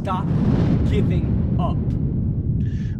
Stop giving up.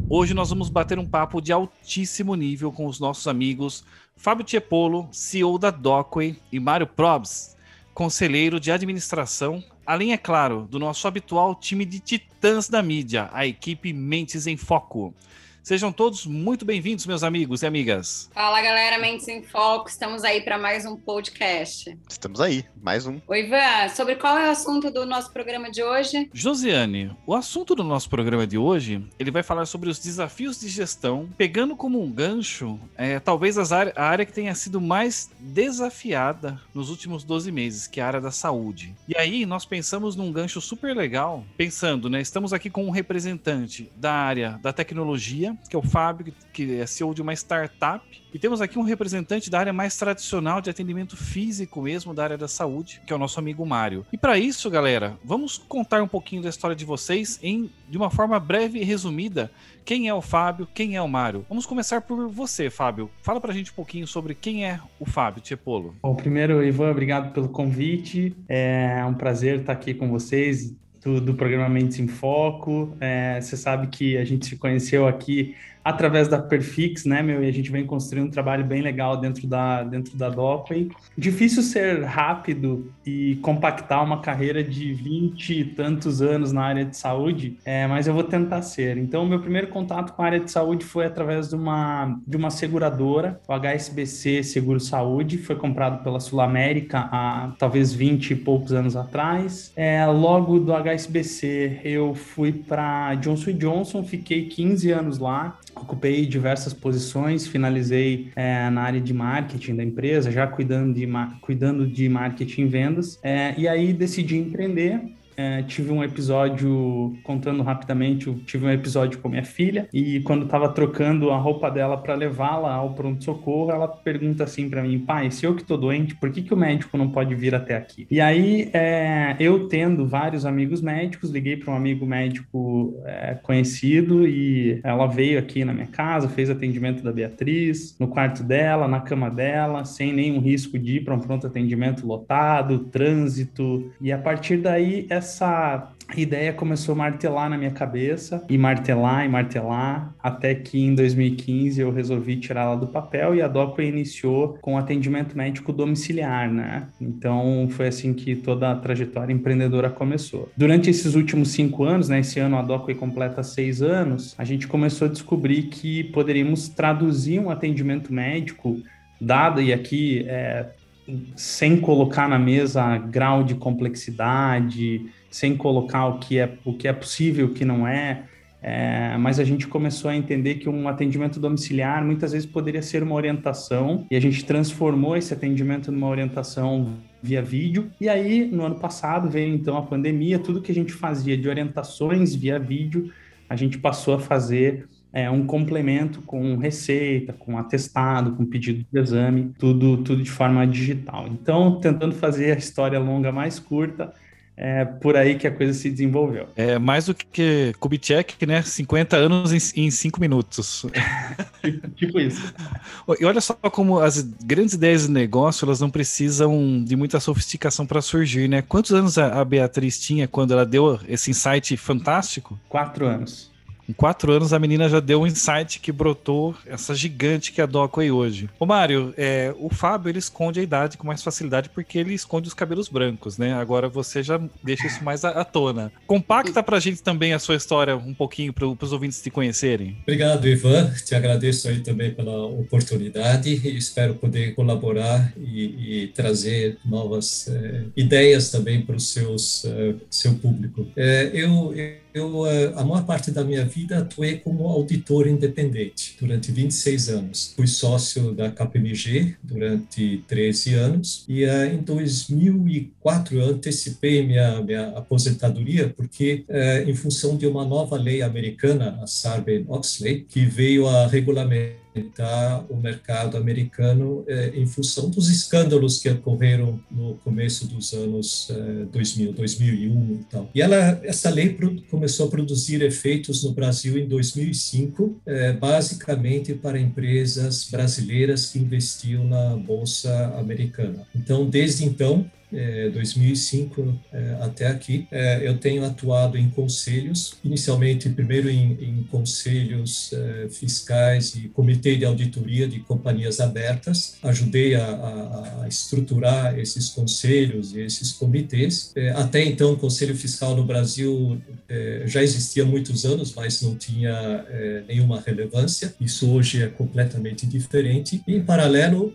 Hoje nós vamos bater um papo de altíssimo nível com os nossos amigos Fábio Tiepolo, CEO da Docway, e Mário Probs, conselheiro de administração, além, é claro, do nosso habitual time de titãs da mídia, a equipe Mentes em Foco. Sejam todos muito bem-vindos, meus amigos e amigas. Fala, galera, Mentes em Foco. Estamos aí para mais um podcast. Estamos aí, mais um. Oi, Ivan, sobre qual é o assunto do nosso programa de hoje? Josiane, o assunto do nosso programa de hoje, ele vai falar sobre os desafios de gestão, pegando como um gancho, é, talvez área, a área que tenha sido mais desafiada nos últimos 12 meses, que é a área da saúde. E aí, nós pensamos num gancho super legal, pensando, né, estamos aqui com um representante da área da tecnologia, que é o Fábio, que é CEO de uma startup. E temos aqui um representante da área mais tradicional de atendimento físico mesmo, da área da saúde, que é o nosso amigo Mário. E para isso, galera, vamos contar um pouquinho da história de vocês em de uma forma breve e resumida. Quem é o Fábio? Quem é o Mário? Vamos começar por você, Fábio. Fala pra gente um pouquinho sobre quem é o Fábio Tiepolo. Bom, primeiro, Ivan, obrigado pelo convite. É um prazer estar aqui com vocês do, do programa Mentes em Foco. É, você sabe que a gente se conheceu aqui através da Perfix, né, meu? E a gente vem construindo um trabalho bem legal dentro da, dentro da Docway. Difícil ser rápido e compactar uma carreira de 20 e tantos anos na área de saúde, é, mas eu vou tentar ser. Então, meu primeiro contato com a área de saúde foi através de uma, de uma seguradora, o HSBC Seguro Saúde, foi comprado pela Sul América há talvez 20 e poucos anos atrás. É, logo do HSBC, eu fui para Johnson Johnson, fiquei 15 anos lá, ocupei diversas posições, finalizei é, na área de marketing da empresa, já cuidando de, cuidando de marketing e vendas, é, e aí decidi empreender é, tive um episódio, contando rapidamente, eu tive um episódio com minha filha e quando estava trocando a roupa dela para levá-la ao pronto-socorro, ela pergunta assim para mim, pai, se eu que tô doente, por que, que o médico não pode vir até aqui? E aí, é, eu tendo vários amigos médicos, liguei para um amigo médico é, conhecido e ela veio aqui na minha casa, fez atendimento da Beatriz, no quarto dela, na cama dela, sem nenhum risco de ir para um pronto atendimento lotado, trânsito, e a partir daí, essa essa ideia começou a martelar na minha cabeça, e martelar, e martelar, até que em 2015 eu resolvi tirá-la do papel e a DOCA iniciou com atendimento médico domiciliar, né? Então foi assim que toda a trajetória empreendedora começou. Durante esses últimos cinco anos, né? Esse ano a DOCA completa seis anos, a gente começou a descobrir que poderíamos traduzir um atendimento médico dado, e aqui é, sem colocar na mesa grau de complexidade, sem colocar o que é, o que é possível, o que não é, é, mas a gente começou a entender que um atendimento domiciliar muitas vezes poderia ser uma orientação e a gente transformou esse atendimento numa orientação via vídeo. E aí, no ano passado, veio então a pandemia, tudo que a gente fazia de orientações via vídeo, a gente passou a fazer é, um complemento com receita, com atestado, com pedido de exame, tudo, tudo de forma digital. Então, tentando fazer a história longa mais curta, é por aí que a coisa se desenvolveu. É mais do que Kubitschek, né? 50 anos em 5 minutos. tipo isso. E olha só como as grandes ideias de negócio, elas não precisam de muita sofisticação para surgir, né? Quantos anos a Beatriz tinha quando ela deu esse insight fantástico? Quatro anos. Em quatro anos, a menina já deu um insight que brotou essa gigante que é a Docway hoje. O Mário, é, o Fábio, ele esconde a idade com mais facilidade porque ele esconde os cabelos brancos, né? Agora você já deixa isso mais à, tona. Compacta pra gente também a sua história um pouquinho para os ouvintes te conhecerem. Obrigado, Ivan. Te agradeço aí também pela oportunidade espero poder colaborar e, e trazer novas é, ideias também para o uh, seu público. É, eu, eu eu, eh, a maior parte da minha vida, atuei como auditor independente durante 26 anos. Fui sócio da KPMG durante 13 anos e uh, em 2004 eu antecipei minha, minha aposentadoria porque, uh, em função de uma nova lei americana, a Sarbanes-Oxley, que veio a regulamentar Tá o mercado americano é, em função dos escândalos que ocorreram no começo dos anos é, 2000, 2001 e tal. E ela, essa lei começou a produzir efeitos no Brasil em 2005, é, basicamente para empresas brasileiras que investiam na bolsa americana. Então, desde então, 2005 é, até aqui, é, eu tenho atuado em conselhos, inicialmente primeiro em, em conselhos é, fiscais e comitê de auditoria de companhias abertas, ajudei a, a, a estruturar esses conselhos e esses comitês. É, até então, o Conselho Fiscal no Brasil é, já existia há muitos anos, mas não tinha nenhuma relevância. Isso hoje é completamente diferente. E, em paralelo,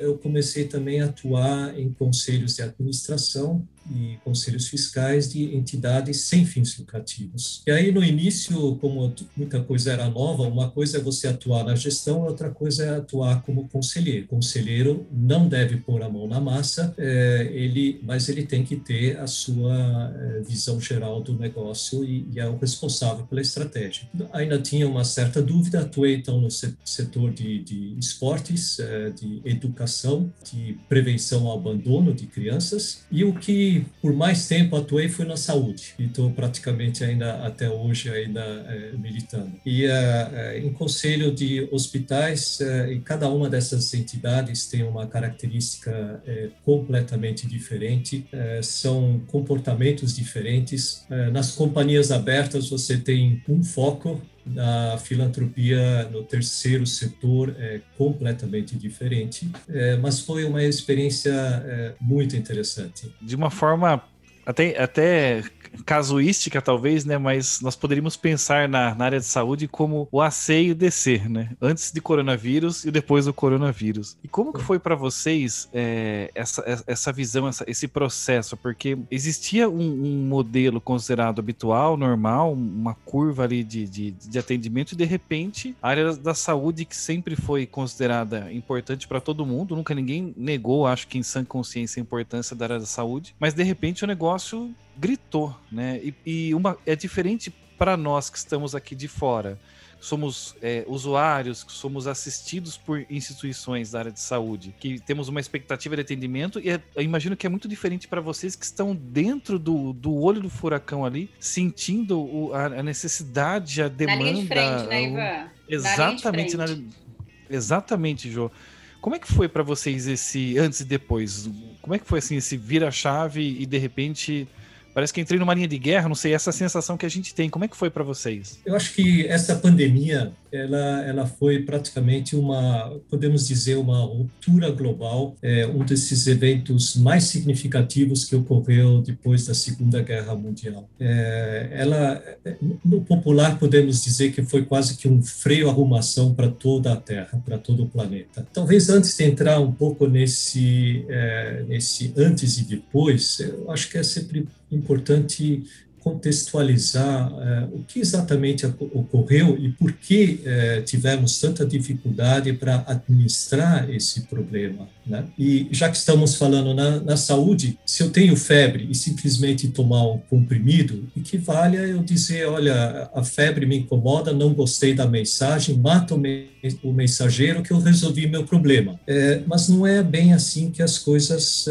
eu comecei também a atuar em conselhos de administração e conselhos fiscais de entidades sem fins lucrativos. E aí, no início, como muita coisa era nova, uma coisa é você atuar na gestão, outra coisa é atuar como conselheiro. conselheiro não deve pôr a mão na massa, é, ele, mas ele tem que ter a sua é, visão geral do negócio e, e, é o responsável pela estratégia. Ainda tinha uma certa dúvida, atuei então no setor de, de esportes, é, de educação, de prevenção ao abandono de crianças, e o que por mais tempo atuei foi na saúde e estou praticamente ainda até hoje ainda é, militando. E é, em conselho de hospitais, é, e cada uma dessas entidades tem uma característica completamente diferente, são comportamentos diferentes. nas companhias abertas você tem um foco na filantropia no terceiro setor é completamente diferente, é, mas foi uma experiência é, muito interessante. De uma forma até, até casuística, talvez, né? Mas nós poderíamos pensar na, na área de saúde como o AC e o DC, né? Antes de coronavírus e depois do coronavírus. E como que foi para vocês é, essa, essa visão, essa, esse processo? Porque existia um, um, modelo considerado habitual, normal, uma curva ali de, de, de atendimento, e de repente a área da saúde, que sempre foi considerada importante para todo mundo, nunca ninguém negou, acho que em sã consciência, a importância da área da saúde, mas de repente o negócio gritou, né? E, e uma, é diferente para nós que estamos aqui de fora. Somos é, usuários, somos assistidos por instituições da área de saúde, que temos uma expectativa de atendimento, e é, eu imagino que é muito diferente para vocês que estão dentro do, do olho do furacão ali, sentindo o, a, a, necessidade, a demanda. Na linha de frente, né, Ivan? Exatamente, na, exatamente, Jô. Como é que foi para vocês esse antes e depois? Como é que foi assim esse vira-chave e de repente Parece que entrei numa linha de guerra, não sei, essa sensação que a gente tem. Como é que foi para vocês? Eu acho que essa pandemia, ela, ela foi praticamente uma, podemos dizer, uma ruptura global, é, um desses eventos mais significativos que ocorreu depois da Segunda Guerra Mundial. É, ela, no popular, podemos dizer que foi quase que um freio arrumação para toda a Terra, para todo o planeta. Talvez antes de entrar um pouco nesse, é, nesse antes e depois, eu acho que é sempre importante contextualizar é, o que exatamente ocorreu e por que é, tivemos tanta dificuldade para administrar esse problema. Né? E já que estamos falando na, na, saúde, se eu tenho febre e simplesmente tomar um comprimido, equivale a eu dizer: olha, a febre me incomoda, não gostei da mensagem, mata o, me, o mensageiro que eu resolvi meu problema. É, mas não é bem assim que as coisas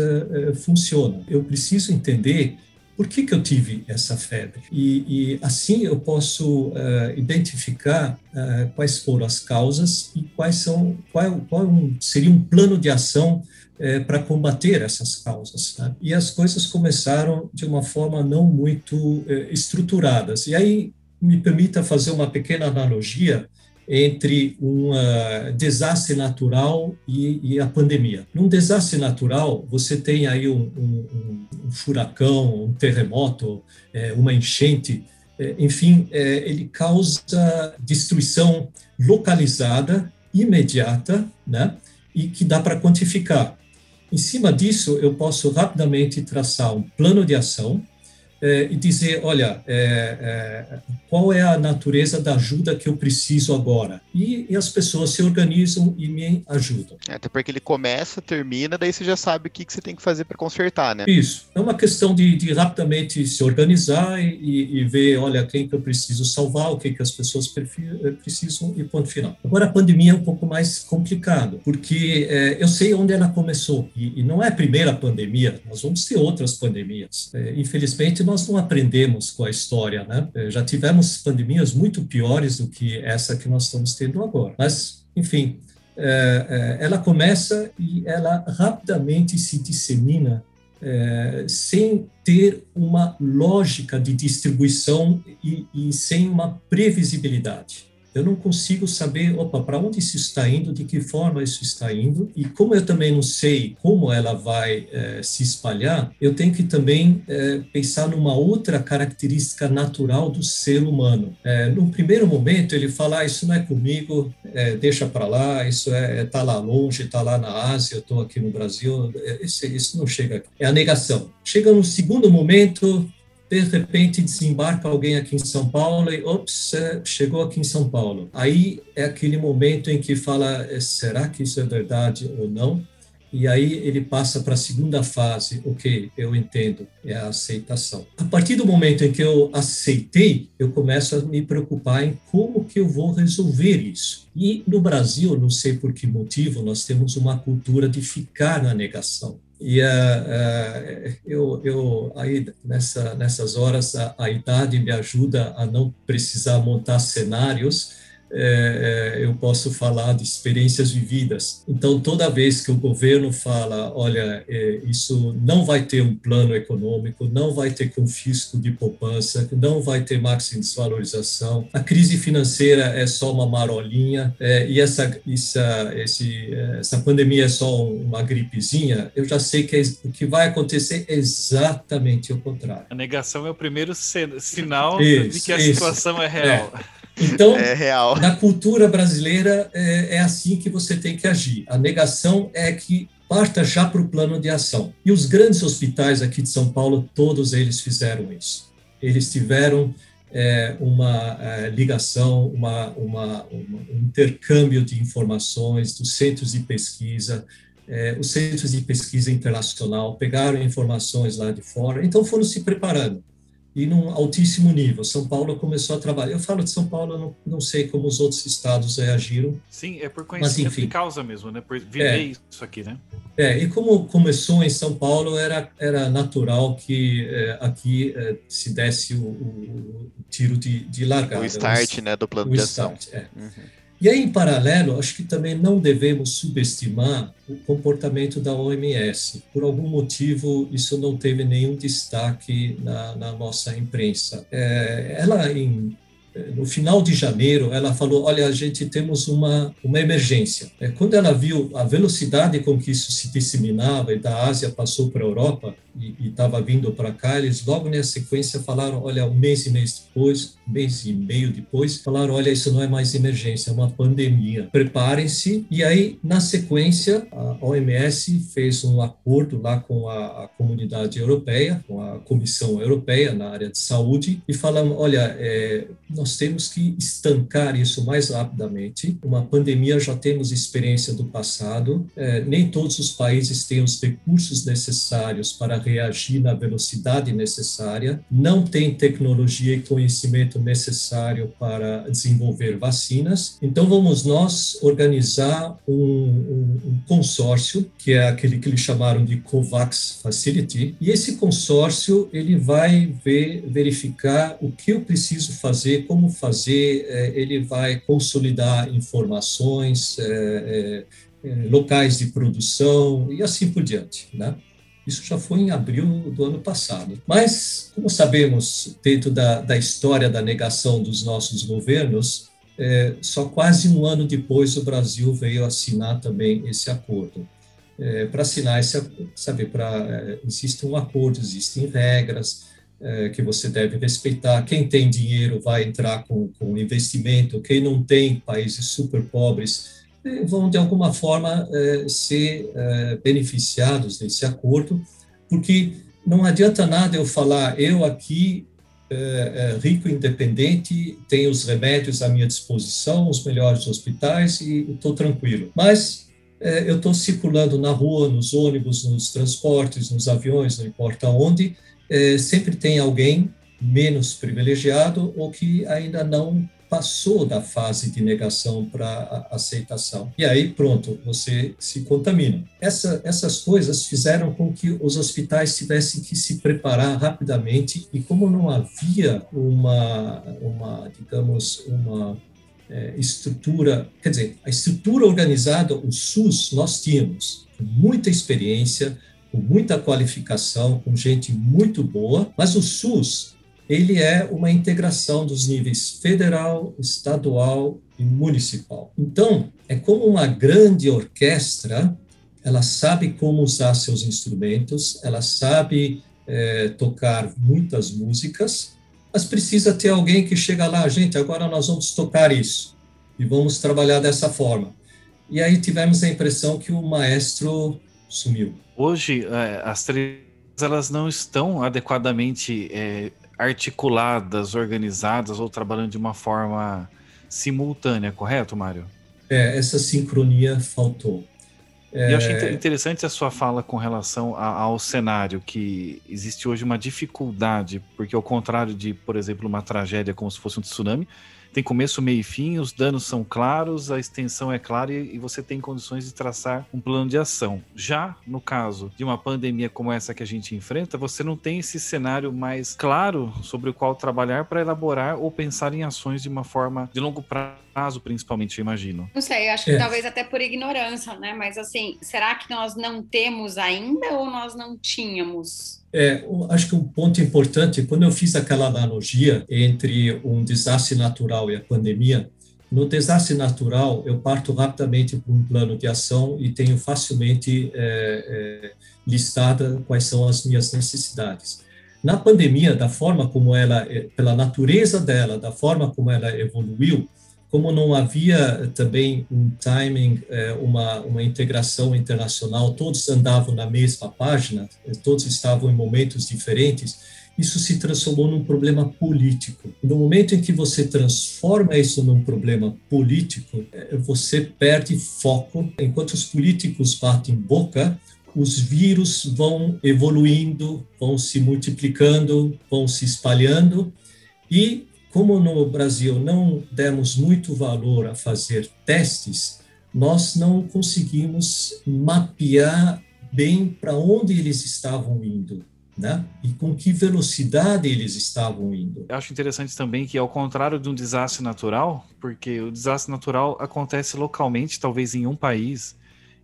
funcionam. Eu preciso entender por que, que eu tive essa febre? E, e assim eu posso uh, identificar uh, quais foram as causas e quais são, qual, qual seria um plano de ação uh, para combater essas causas. Tá? E as coisas começaram de uma forma não muito estruturadas. E aí me permita fazer uma pequena analogia entre um uh, desastre natural e, e, a pandemia. Num desastre natural, você tem aí um, um, um furacão, um terremoto, é, uma enchente, é, enfim, é, ele causa destruição localizada, imediata, né, e que dá para quantificar. Em cima disso, eu posso rapidamente traçar um plano de ação é, e dizer, olha, é, é, qual é a natureza da ajuda que eu preciso agora? E, e, as pessoas se organizam e me ajudam. É, até porque ele começa, termina, daí você já sabe o que, que você tem que fazer para consertar, né? Isso. É uma questão de, de rapidamente se organizar e, e, ver, olha, quem que eu preciso salvar, o que, que as pessoas eh, precisam e ponto final. Agora, a pandemia é um pouco mais complicado, porque eu sei onde ela começou e, e, não é a primeira pandemia, nós vamos ter outras pandemias. Infelizmente, nós não aprendemos com a história, né? É, já tivemos pandemias muito piores do que essa que nós estamos tendo agora. Mas, enfim, é, é, ela começa e ela rapidamente se dissemina é, sem ter uma lógica de distribuição e, e sem uma previsibilidade eu não consigo saber, opa, para onde isso está indo, de que forma isso está indo, e como eu também não sei como ela vai é, se espalhar, eu tenho que também é, pensar numa outra característica natural do ser humano. É, no primeiro momento, ele fala, ah, isso não é comigo, deixa para lá, isso é tá lá longe, está lá na Ásia, eu estou aqui no Brasil, isso, isso não chega aqui. É a negação. Chega no segundo momento, de repente desembarca alguém aqui em São Paulo e, ops, é, chegou aqui em São Paulo. Aí é aquele momento em que fala, é, será que isso é verdade ou não? E aí ele passa para a segunda fase, o que eu entendo é a aceitação. A partir do momento em que eu aceitei, eu começo a me preocupar em como que eu vou resolver isso. E no Brasil, não sei por que motivo, nós temos uma cultura de ficar na negação. E uh, eu, eu aí nessa, nessas horas a, a idade me ajuda a não precisar montar cenários é, é, eu posso falar de experiências vividas. Então, toda vez que o governo fala, olha, é, isso não vai ter um plano econômico, não vai ter confisco de poupança, não vai ter máxima desvalorização, a crise financeira é só uma marolinha é, e essa, essa, esse, essa pandemia é só uma gripezinha, eu já sei que é, o que vai acontecer é exatamente o contrário. A negação é o primeiro sinal isso, de que a isso. situação é real. Então, é real. na cultura brasileira, é, é assim que você tem que agir. A negação é que parta já para o plano de ação. E os grandes hospitais aqui de São Paulo, todos eles fizeram isso. Eles tiveram é, uma é, ligação, uma, uma, um intercâmbio de informações dos centros de pesquisa, é, os centros de pesquisa internacional pegaram informações lá de fora, então foram se preparando e num altíssimo nível. São Paulo começou a trabalhar. Eu falo de São Paulo, não, não sei como os outros estados reagiram. Sim, é por conhecimento mas, enfim, de causa mesmo, né? Por viver é, isso aqui, né? É, e como começou em São Paulo, era, era natural que é, aqui é, se desse o, o, tiro de, de largada. O start, né, do plano de ação. Start, é. Uhum. E aí, em paralelo, acho que também não devemos subestimar o comportamento da OMS. Por algum motivo, isso não teve nenhum destaque na, na nossa imprensa. É, ela, em no final de janeiro, ela falou: Olha, a gente temos uma, uma emergência. É, quando ela viu a velocidade com que isso se disseminava e da Ásia passou para a Europa e estava vindo para cá, eles logo na sequência falaram: Olha, um mês e mês depois, mês e meio depois, falaram: Olha, isso não é mais emergência, é uma pandemia. Preparem-se. E aí, na sequência, a OMS fez um acordo lá com a, a comunidade europeia, com a Comissão Europeia na área de saúde, e falaram: Olha, é, nós temos que estancar isso mais rapidamente. Uma pandemia já temos experiência do passado, é, nem todos os países têm os recursos necessários para reagir na velocidade necessária, não tem tecnologia e conhecimento necessário para desenvolver vacinas. Então, vamos nós organizar um, um, um consórcio, que é aquele que eles chamaram de COVAX Facility, e esse consórcio ele vai ver, verificar o que eu preciso fazer como fazer, é, ele vai consolidar informações, é, é, locais de produção e assim por diante, né? Isso já foi em abril do ano passado. Mas, como sabemos, dentro da, da história da negação dos nossos governos, é, só quase um ano depois o Brasil veio assinar também esse acordo. É, para assinar esse, sabe, para é, existe um acordo, existem regras, é, que você deve respeitar. Quem tem dinheiro vai entrar com, com investimento, quem não tem, países super pobres, é, vão de alguma forma é, ser é, beneficiados desse acordo, porque não adianta nada eu falar, eu aqui, é, é, rico independente, tenho os remédios à minha disposição, os melhores hospitais e estou tranquilo. Mas eu estou circulando na rua, nos ônibus, nos transportes, nos aviões, não importa onde, é, sempre tem alguém menos privilegiado ou que ainda não passou da fase de negação para aceitação. E aí, pronto, você se contamina. Essa, essas coisas fizeram com que os hospitais tivessem que se preparar rapidamente, e como não havia uma, uma digamos, uma é, estrutura, quer dizer, a estrutura organizada, o SUS, nós tínhamos muita experiência, com muita qualificação, com gente muito boa, mas o SUS ele é uma integração dos níveis federal, estadual e municipal. Então, é como uma grande orquestra, ela sabe como usar seus instrumentos, ela sabe é, tocar muitas músicas, mas precisa ter alguém que chega lá, gente, agora nós vamos tocar isso e vamos trabalhar dessa forma. E aí tivemos a impressão que o maestro sumiu. Hoje, é, as três elas não estão adequadamente é, articuladas, organizadas ou trabalhando de uma forma simultânea, correto, Mário? É, essa sincronia faltou. É... Eu achei interessante a sua fala com relação ao cenário, que existe hoje uma dificuldade, porque ao contrário de, por exemplo, uma tragédia como se fosse um tsunami, tem começo, meio e fim, os danos são claros, a extensão é clara e, e você tem condições de traçar um plano de ação. Já no caso de uma pandemia como essa que a gente enfrenta, você não tem esse cenário mais claro sobre o qual trabalhar para elaborar ou pensar em ações de uma forma de longo prazo, principalmente, eu imagino. Não sei, acho que é. talvez até por ignorância, né? Mas assim, será que nós não temos ainda ou nós não tínhamos? É, acho que um ponto importante, quando eu fiz aquela analogia entre um desastre natural e a pandemia, no desastre natural, eu parto rapidamente para um plano de ação e tenho facilmente é, é, listada quais são as minhas necessidades. Na pandemia, da forma como ela, é, pela natureza dela, da forma como ela evoluiu, como não havia também um timing, é, uma, uma integração internacional, todos andavam na mesma página, é, todos estavam em momentos diferentes, isso se transformou num problema político. No momento em que você transforma isso num problema político, é, você perde foco. Enquanto os políticos batem boca, os vírus vão evoluindo, vão se multiplicando, vão se espalhando e como no Brasil não demos muito valor a fazer testes, nós não conseguimos mapear bem para onde eles estavam indo. Né? E com que velocidade eles estavam indo. Eu acho interessante também que, ao contrário de um desastre natural, porque o desastre natural acontece localmente, talvez em um país,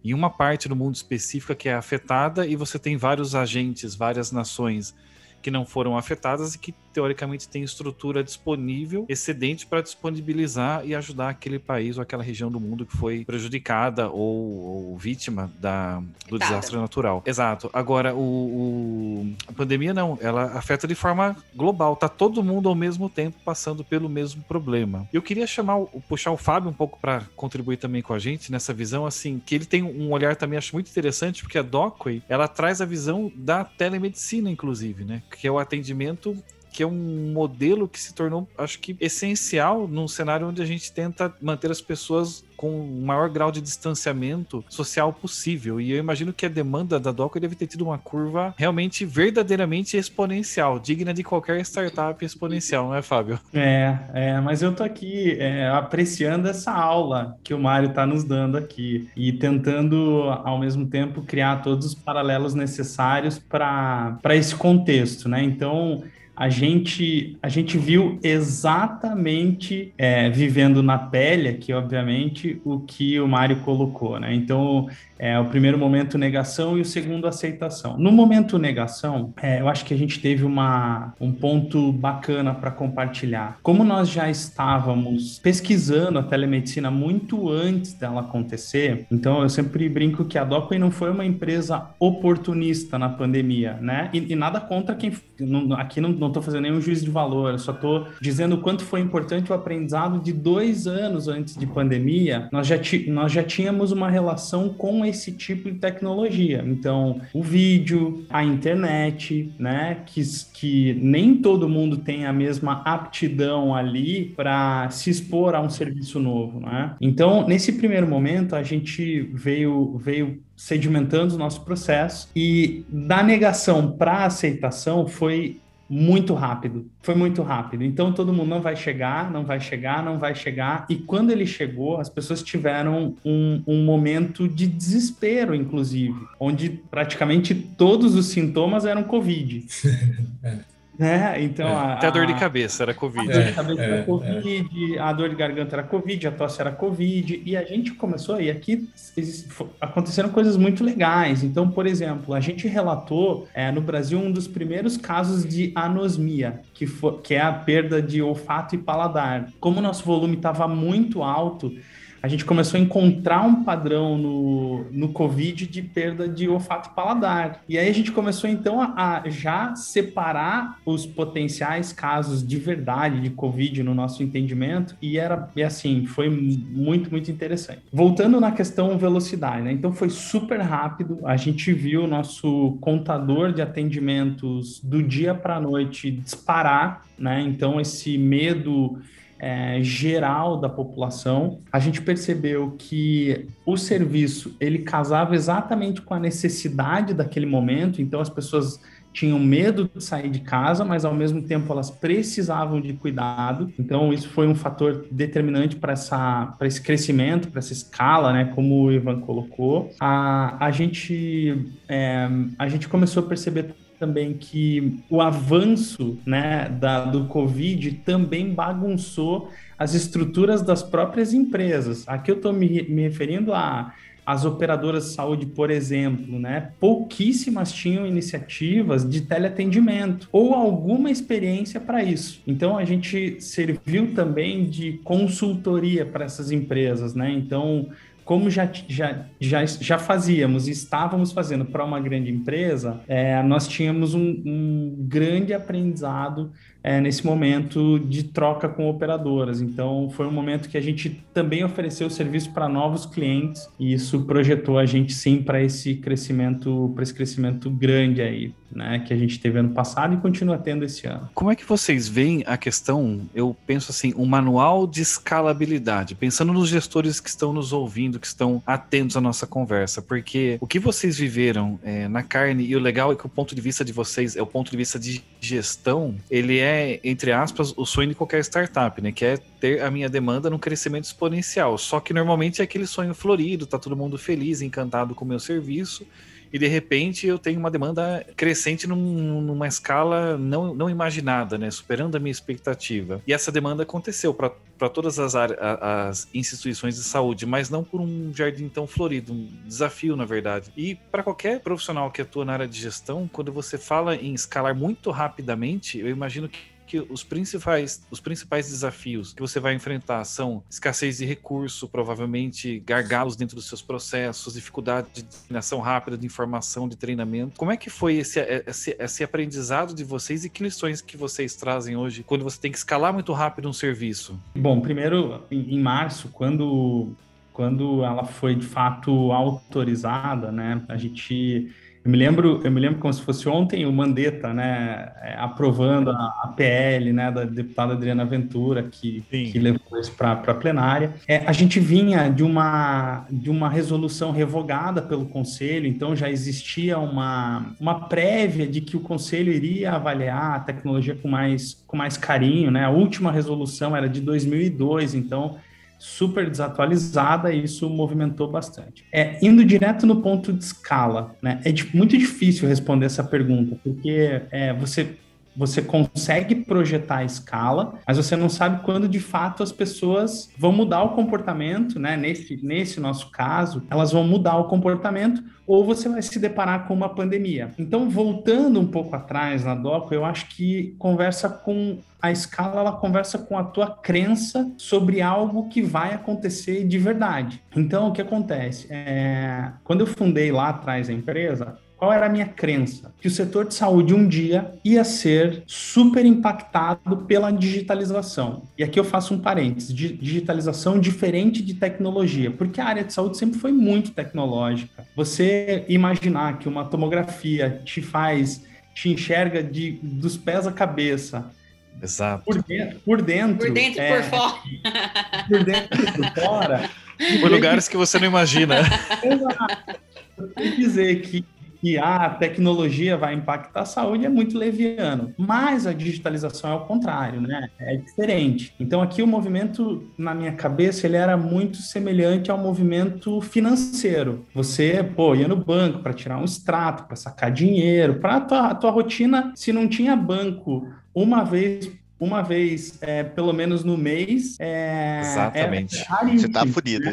em uma parte do mundo específica que é afetada, e você tem vários agentes, várias nações que não foram afetadas e que teoricamente têm estrutura disponível, excedente para disponibilizar e ajudar aquele país ou aquela região do mundo que foi prejudicada ou, ou vítima da, do desastre natural. Exato. Agora, o, o, a pandemia não, ela afeta de forma global. Tá todo mundo ao mesmo tempo passando pelo mesmo problema. Eu queria chamar, puxar o Fábio um pouco para contribuir também com a gente nessa visão, assim, que ele tem um olhar também acho muito interessante, porque a Docway, ela traz a visão da telemedicina, inclusive, né? que é o atendimento que é um modelo que se tornou, acho que, essencial num cenário onde a gente tenta manter as pessoas com o maior grau de distanciamento social possível. E eu imagino que a demanda da Docker deve ter tido uma curva realmente, verdadeiramente exponencial, digna de qualquer startup exponencial, não é, Fábio? É, é mas eu tô aqui é, apreciando essa aula que o Mário está nos dando aqui e tentando, ao mesmo tempo, criar todos os paralelos necessários para esse contexto, né? Então, a gente, a gente viu exatamente é, vivendo na pele aqui, obviamente, o que o Mário colocou, né? Então, é, o primeiro momento negação e o segundo aceitação. No momento negação, é, eu acho que a gente teve uma, um ponto bacana para compartilhar. Como nós já estávamos pesquisando a telemedicina muito antes dela acontecer, então eu sempre brinco que a Docway não foi uma empresa oportunista na pandemia, né? E, e nada contra quem. Não, aqui não não estou fazendo nenhum juízo de valor, eu só estou dizendo o quanto foi importante o aprendizado de dois anos antes de pandemia. Nós já, nós já tínhamos uma relação com esse tipo de tecnologia. Então, o vídeo, a internet, né? Que, que nem todo mundo tem a mesma aptidão ali para se expor a um serviço novo, né? Então, nesse primeiro momento, a gente veio, veio sedimentando o nosso processo e da negação para aceitação foi muito rápido. Foi muito rápido. Então todo mundo não vai chegar, não vai chegar, não vai chegar. E quando ele chegou, as pessoas tiveram um, um momento de desespero, inclusive, onde praticamente todos os sintomas eram Covid. é. Né? Então, é, a, até a dor de cabeça era Covid. A dor de cabeça é, era Covid, é. a dor de garganta era Covid, a tosse era Covid, e a gente começou, e aqui aconteceram coisas muito legais. Então, por exemplo, a gente relatou é, no Brasil um dos primeiros casos de anosmia, que, for, que é a perda de olfato e paladar. Como o nosso volume estava muito alto, a gente começou a encontrar um padrão no, no Covid de perda de olfato e paladar. E aí a gente começou então a, a, já separar os potenciais casos de verdade de Covid no nosso entendimento e era e assim, foi muito, muito interessante. Voltando na questão velocidade, né? Então foi super rápido, a gente viu o nosso contador de atendimentos do dia para a noite disparar, né? Então esse medo é, geral da população, a gente percebeu que o serviço ele casava exatamente com a necessidade daquele momento, então as pessoas tinham medo de sair de casa, mas ao mesmo tempo elas precisavam de cuidado. Então isso foi um fator determinante para essa para esse crescimento, para essa escala, né? Como o Ivan colocou. A, a gente é, a gente começou a perceber também que o avanço né, da, do Covid também bagunçou as estruturas das próprias empresas. Aqui eu estou me, me referindo a as operadoras de saúde, por exemplo, né, pouquíssimas tinham iniciativas de teleatendimento ou alguma experiência para isso. Então a gente serviu também de consultoria para essas empresas, né? Então como já, já, já, já fazíamos e estávamos fazendo para uma grande empresa, é, nós tínhamos um, um grande aprendizado é, nesse momento de troca com operadoras. Então, foi um momento que a gente também ofereceu serviço para novos clientes e isso projetou a gente sim para esse crescimento, para esse crescimento grande aí, né, que a gente teve ano passado e continua tendo esse ano. Como é que vocês veem a questão? Eu penso assim, um manual de escalabilidade, pensando nos gestores que estão nos ouvindo, que estão atentos à nossa conversa, porque o que vocês viveram é, na carne e o legal é que o ponto de vista de vocês é o ponto de vista de gestão, ele é é, entre aspas, o sonho de qualquer startup, né? Que é ter a minha demanda num crescimento exponencial. Só que normalmente é aquele sonho florido, tá todo mundo feliz, encantado com o meu serviço, e de repente eu tenho uma demanda crescente num, numa escala não, não imaginada, né? Superando a minha expectativa. E essa demanda aconteceu para todas as, as instituições de saúde, mas não por um jardim tão florido, um desafio, na verdade. E para qualquer profissional que atua na área de gestão, quando você fala em escalar muito rapidamente, eu imagino que que os principais, os principais desafios que você vai enfrentar são escassez de recurso, provavelmente gargalos dentro dos seus processos, dificuldade de disseminação rápida de informação, de treinamento. Como é que foi esse, esse, esse aprendizado de vocês e que lições que vocês trazem hoje quando você tem que escalar muito rápido um serviço? Bom, primeiro, em março, quando quando ela foi de fato autorizada, né, a gente eu me lembro, eu me lembro como se fosse ontem o Mandetta, né, é, aprovando a, a PL, né, da deputada Adriana Ventura, que, que levou isso para a plenária. É, a gente vinha de uma, de uma resolução revogada pelo Conselho, então já existia uma, uma prévia de que o Conselho iria avaliar a tecnologia com mais, com mais carinho, né? A última resolução era de 2002, então super desatualizada e isso movimentou bastante. É, indo direto no ponto de escala, né? É muito difícil responder essa pergunta, porque é, você você consegue projetar a escala, mas você não sabe quando de fato as pessoas vão mudar o comportamento, né? Nesse, nesse nosso caso, elas vão mudar o comportamento ou você vai se deparar com uma pandemia. Então, voltando um pouco atrás na DOCO, eu acho que conversa com a escala, ela conversa com a tua crença sobre algo que vai acontecer de verdade. Então, o que acontece? É, quando eu fundei lá atrás a empresa, qual era a minha crença? Que o setor de saúde um dia ia ser super impactado pela digitalização. E aqui eu faço um parênteses: digitalização diferente de tecnologia, porque a área de saúde sempre foi muito tecnológica. Você imaginar que uma tomografia te faz, te enxerga de, dos pés à cabeça, Exato. Por dentro, por dentro. Por dentro é, e por fora. Por dentro e por fora. Por lugares que você não imagina. Exato. Eu dizer que que a tecnologia vai impactar a saúde é muito leviano. Mas a digitalização é o contrário, né? É diferente. Então aqui o movimento, na minha cabeça, ele era muito semelhante ao movimento financeiro. Você, pô, ia no banco para tirar um extrato, para sacar dinheiro, para a tua, tua rotina, se não tinha banco uma vez uma vez, é, pelo menos no mês. É, Exatamente. É Você tá fudido.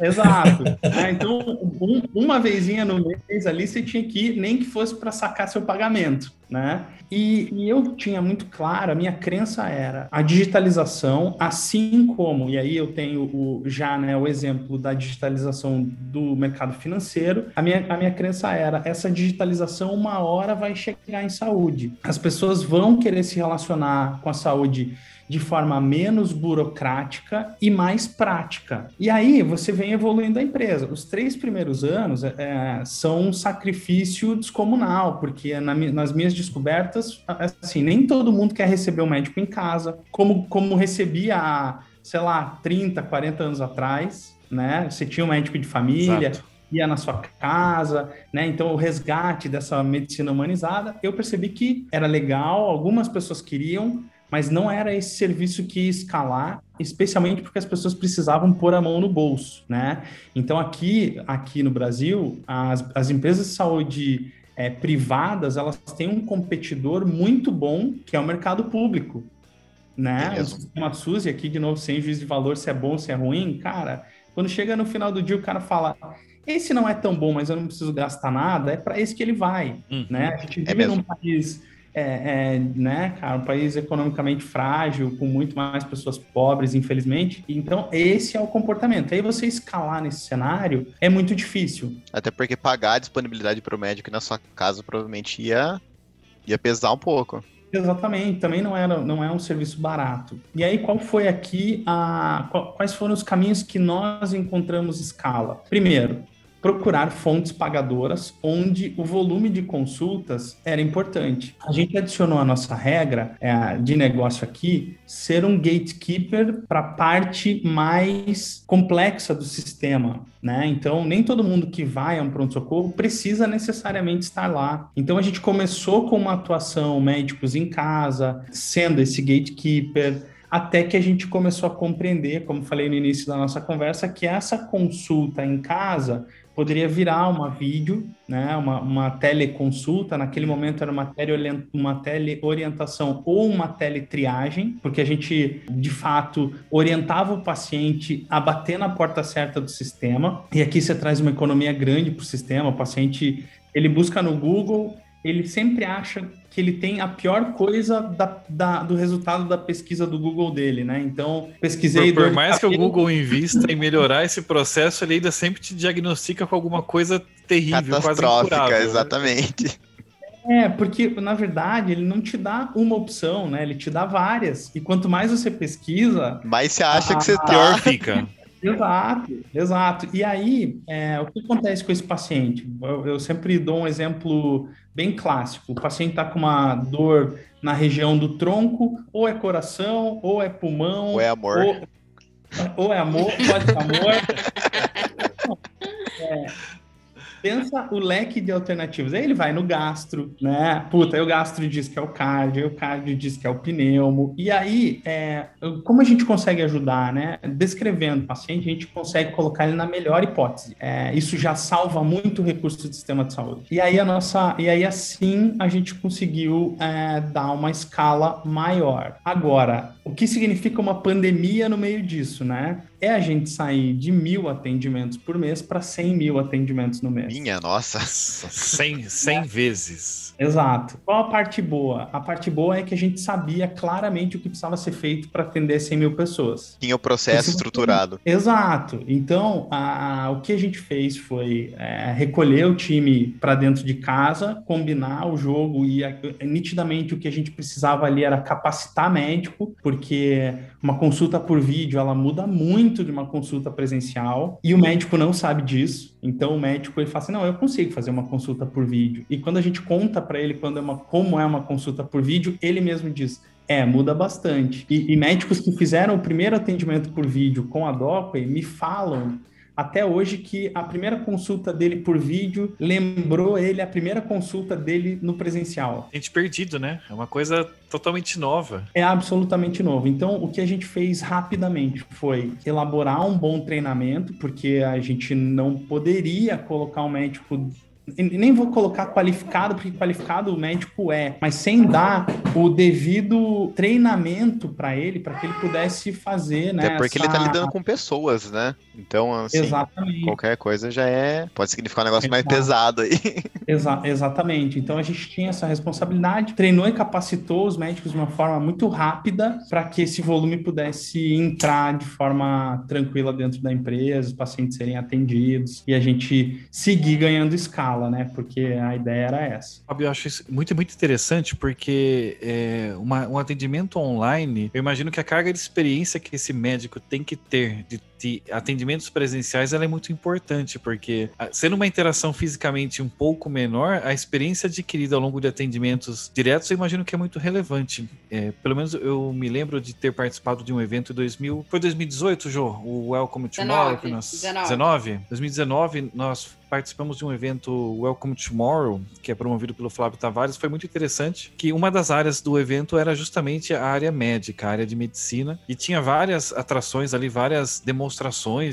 Exato. É, então, um, uma vezinha no mês ali, você tinha que ir, nem que fosse para sacar seu pagamento né? E, e, eu tinha muito claro, a minha crença era a digitalização, assim como, e aí eu tenho o, já né, o exemplo da digitalização do mercado financeiro, a minha, a minha crença era essa digitalização uma hora vai chegar em saúde. As pessoas vão querer se relacionar com a saúde de forma menos burocrática e mais prática. E aí você vem evoluindo a empresa. Os três primeiros anos é, são um sacrifício descomunal, porque na, nas minhas descobertas, assim, nem todo mundo quer receber um médico em casa, como, como recebia há, sei lá, 30, 40 anos atrás, né? Você tinha um médico de família, Exato ia na sua casa, né? Então o resgate dessa medicina humanizada, eu percebi que era legal, algumas pessoas queriam, mas não era esse serviço que ia escalar, especialmente porque as pessoas precisavam pôr a mão no bolso, né? Então aqui, aqui no Brasil, as, as empresas de saúde é, privadas, elas têm um competidor muito bom, que é o mercado público, né? É o sistema SUS, e aqui de novo, sem juízo de valor, se é bom, se é ruim, cara, quando chega no final do dia, o cara fala, esse não é tão bom, mas eu não preciso gastar nada, é para esse que ele vai, uhum. né? A gente é vive é num país é, é, né, cara, um país economicamente frágil, com muito mais pessoas pobres, infelizmente. Então, esse é o comportamento. Aí você escalar nesse cenário é muito difícil. Até porque pagar a disponibilidade para o médico na sua casa provavelmente ia, ia pesar um pouco. Exatamente, também não, era, não é um serviço barato. E aí, qual foi aqui a. Quais foram os caminhos que nós encontramos escala? Primeiro, procurar fontes pagadoras onde o volume de consultas era importante. A gente adicionou a nossa regra é, de negócio aqui ser um gatekeeper para a parte mais complexa do sistema. Né? Então, nem todo mundo que vai a um pronto-socorro precisa necessariamente estar lá. Então, a gente começou com uma atuação médicos em casa, sendo esse gatekeeper, até que a gente começou a compreender, como falei no início da nossa conversa, que essa consulta em casa poderia virar uma vídeo, né, uma, uma teleconsulta, naquele momento era uma, tele, uma teleorientação ou uma teletriagem, porque a gente, de fato, orientava o paciente a bater na porta certa do sistema, e aqui você traz uma economia grande para o sistema, o paciente, ele busca no Google, ele sempre acha que ele tem a pior coisa da, da, do resultado da pesquisa do Google dele, né? Então, pesquisei... Por, por mais que o Google invista em melhorar esse processo, ele ainda sempre te diagnostica com alguma coisa terrível, quase incurável. Né? exatamente. É, porque, na verdade, ele não te dá uma opção, né? Ele te dá várias. E quanto mais você pesquisa... Mais você acha a, que você tá... Pior fica. Exato, exato. E aí, é, o que acontece com esse paciente? Eu, eu, sempre dou um exemplo bem clássico. O paciente está com uma dor na região do tronco, ou é coração, ou é pulmão. Ou é amor. Ou, ou é amor, pode ser amor. É, pensa o leque de alternativas. Aí ele vai no gastro, né? Puta, aí o gastro diz que é o cardio, aí o cardio diz que é o pneumo. E aí, é, como a gente consegue ajudar, né? Descrevendo o paciente, a gente consegue colocar ele na melhor hipótese. É, isso já salva muito recurso do sistema de saúde. E aí a nossa, e aí assim a gente conseguiu é, dar uma escala maior. Agora, o que significa uma pandemia no meio disso, né? É a gente sair de mil atendimentos por mês para 100 mil atendimentos no mês. Minha nossa. 100, 100 vezes. Exato. Qual a parte boa? A parte boa é que a gente sabia claramente o que precisava ser feito para atender 100 mil pessoas. Tinha o processo Esse- estruturado. Exato. Então, a- o que a gente fez foi é, recolher o time para dentro de casa, combinar o jogo e a- nitidamente o que a gente precisava ali era capacitar médico, porque uma consulta por vídeo ela muda muito de uma consulta presencial e o médico não sabe disso. Então, o médico ele fala assim: não, eu consigo fazer uma consulta por vídeo. E quando a gente conta para ele quando é uma, como é uma consulta por vídeo, ele mesmo diz. É, muda bastante. E, e médicos que fizeram o primeiro atendimento por vídeo com a Docway me falam até hoje que a primeira consulta dele por vídeo lembrou ele a primeira consulta dele no presencial. Gente perdido, né? É uma coisa totalmente nova. É absolutamente novo. Então, o que a gente fez rapidamente foi elaborar um bom treinamento, porque a gente não poderia colocar um médico. Nem vou colocar qualificado, porque qualificado o médico é, mas sem dar o devido treinamento para ele, para que ele pudesse fazer, né? Até porque ele tá essa- lidando com pessoas, né? Então, assim, Exatamente. qualquer coisa já é. Pode significar um negócio mais Exato. pesado aí. Exa- exatamente. Então a gente tinha essa responsabilidade, treinou e capacitou os médicos de uma forma muito rápida para que esse volume pudesse entrar de forma tranquila dentro da empresa, os pacientes serem atendidos e a gente seguir ganhando escala, né? Porque a ideia era essa. Fábio, eu acho isso muito, muito interessante porque é, uma- um atendimento online, eu imagino que a carga de experiência que esse médico tem que ter de, de atendimentos presenciais ela é muito importante, porque ah, sendo uma interação fisicamente um pouco menor, a experiência adquirida ao longo de atendimentos diretos eu imagino que é muito relevante. É, pelo menos eu me lembro de ter participado de um evento em 2000, foi 2018, Jô? O Welcome Tomorrow? que nós, 19. 19? 2019, nós participamos de um evento Welcome Tomorrow, que é promovido pelo Flávio Tavares, foi muito interessante, que uma das áreas do evento era justamente a área médica, a área de medicina, e tinha várias atrações ali, várias demonstrações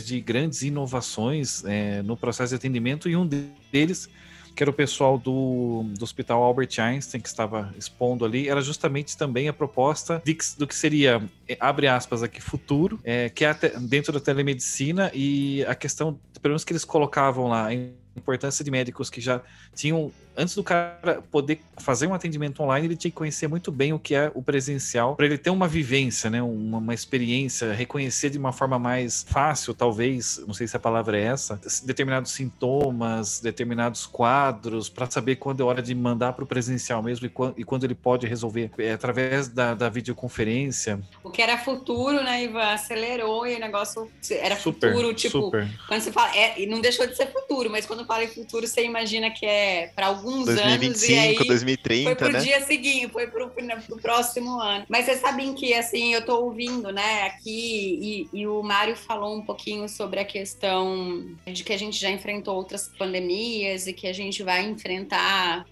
de grandes inovações é, no processo de atendimento, e um deles que era o pessoal do, do Hospital Albert Einstein que estava expondo ali, era justamente também a proposta de do que seria, eh, abre aspas aqui, futuro, eh, que é dentro da telemedicina e a questão, pelo menos que eles colocavam lá, importância de médicos que já tinham, antes do cara poder fazer um atendimento online, ele tinha que conhecer muito bem o que é o presencial, para ele ter uma vivência, né, uma, uma experiência, reconhecer de uma forma mais fácil, talvez, não sei se a palavra é essa, determinados sintomas, determinados quadros, para saber quando é hora de mandar para o presencial mesmo e, quan- e quando ele pode resolver é, através da, da videoconferência. O que era futuro, né, Ivan, acelerou e o negócio era super, futuro, tipo, super. quando você fala, é, e não deixou de ser futuro, mas quando fala em futuro, você imagina que é para alguns anos e 2025, aí foi 2030, pro né? dia seguinte, foi pro, pro próximo ano. Mas vocês sabem que, assim, eu tô ouvindo, né, aqui, e, e o Mário falou um pouquinho sobre a questão de que a gente já enfrentou outras pandemias e que a gente vai enfrentar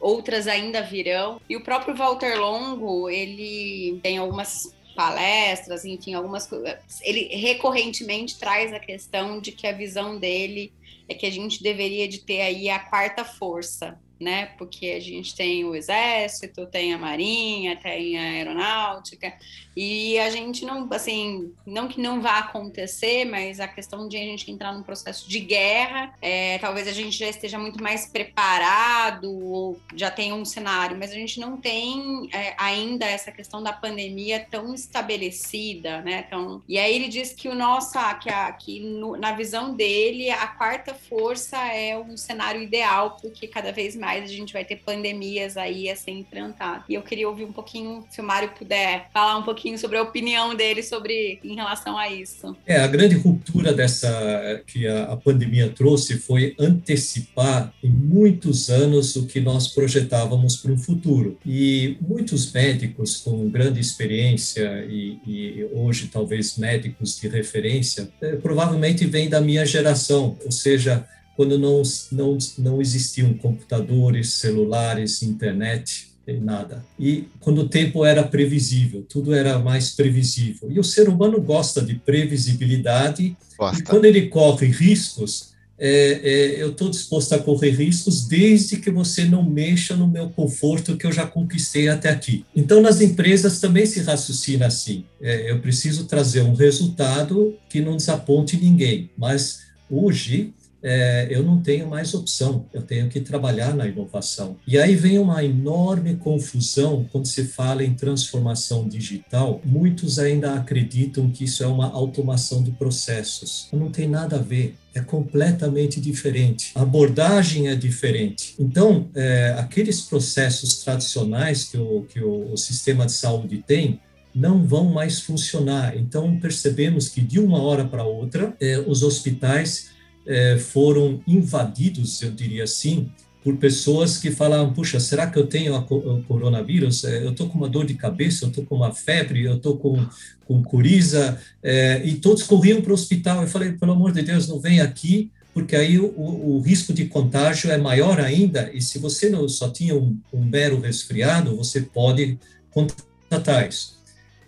outras ainda virão. E o próprio Walter Longo, ele tem algumas palestras, enfim, algumas coisas. Ele recorrentemente traz a questão de que a visão dele é que a gente deveria de ter aí a quarta força, né? Porque a gente tem o exército, tem a marinha, tem a aeronáutica e a gente não, assim, não que não vá acontecer, mas a questão de a gente entrar num processo de guerra, é, talvez a gente já esteja muito mais preparado, ou já tenha um cenário, mas a gente não tem é, ainda essa questão da pandemia tão estabelecida, né? Então, e aí ele diz que o nosso, que, a, que no, na visão dele, a quarta força é um cenário ideal, porque cada vez mais a gente vai ter pandemias aí a ser enfrentadas. E eu queria ouvir um pouquinho, se o Mário puder falar um pouquinho sobre a opinião dele sobre em relação a isso. É, a grande ruptura dessa que a, a pandemia trouxe foi antecipar em muitos anos o que nós projetávamos para o futuro. E muitos médicos com grande experiência e, e hoje talvez médicos de referência, eh, provavelmente vêm da minha geração, ou seja, quando não, não, não existiam computadores, celulares, internet, nada. E quando o tempo era previsível, tudo era mais previsível. E o ser humano gosta de previsibilidade, Gosta. e quando ele corre riscos, é, é, eu estou disposto a correr riscos desde que você não mexa no meu conforto que eu já conquistei até aqui. Então, nas empresas também se raciocina assim. É, eu preciso trazer um resultado que não desaponte ninguém, mas hoje é, eu não tenho mais opção, eu tenho que trabalhar na inovação. E aí vem uma enorme confusão quando se fala em transformação digital. Muitos ainda acreditam que isso é uma automação de processos. Não tem nada a ver é completamente diferente. A abordagem é diferente. Então, é, aqueles processos tradicionais que, o, que o, o, sistema de saúde tem não vão mais funcionar. Então, percebemos que de uma hora para outra, é, os hospitais é, foram invadidos, eu diria assim, por pessoas que falavam, puxa, será que eu tenho o coronavírus? É, eu estou com uma dor de cabeça, eu estou com uma febre, eu estou com, com coriza, é, e todos corriam para o hospital. Eu falei, pelo amor de Deus, não vem aqui, porque aí o, o, risco de contágio é maior ainda, e se você não só tinha um, um mero resfriado, você pode contratar isso.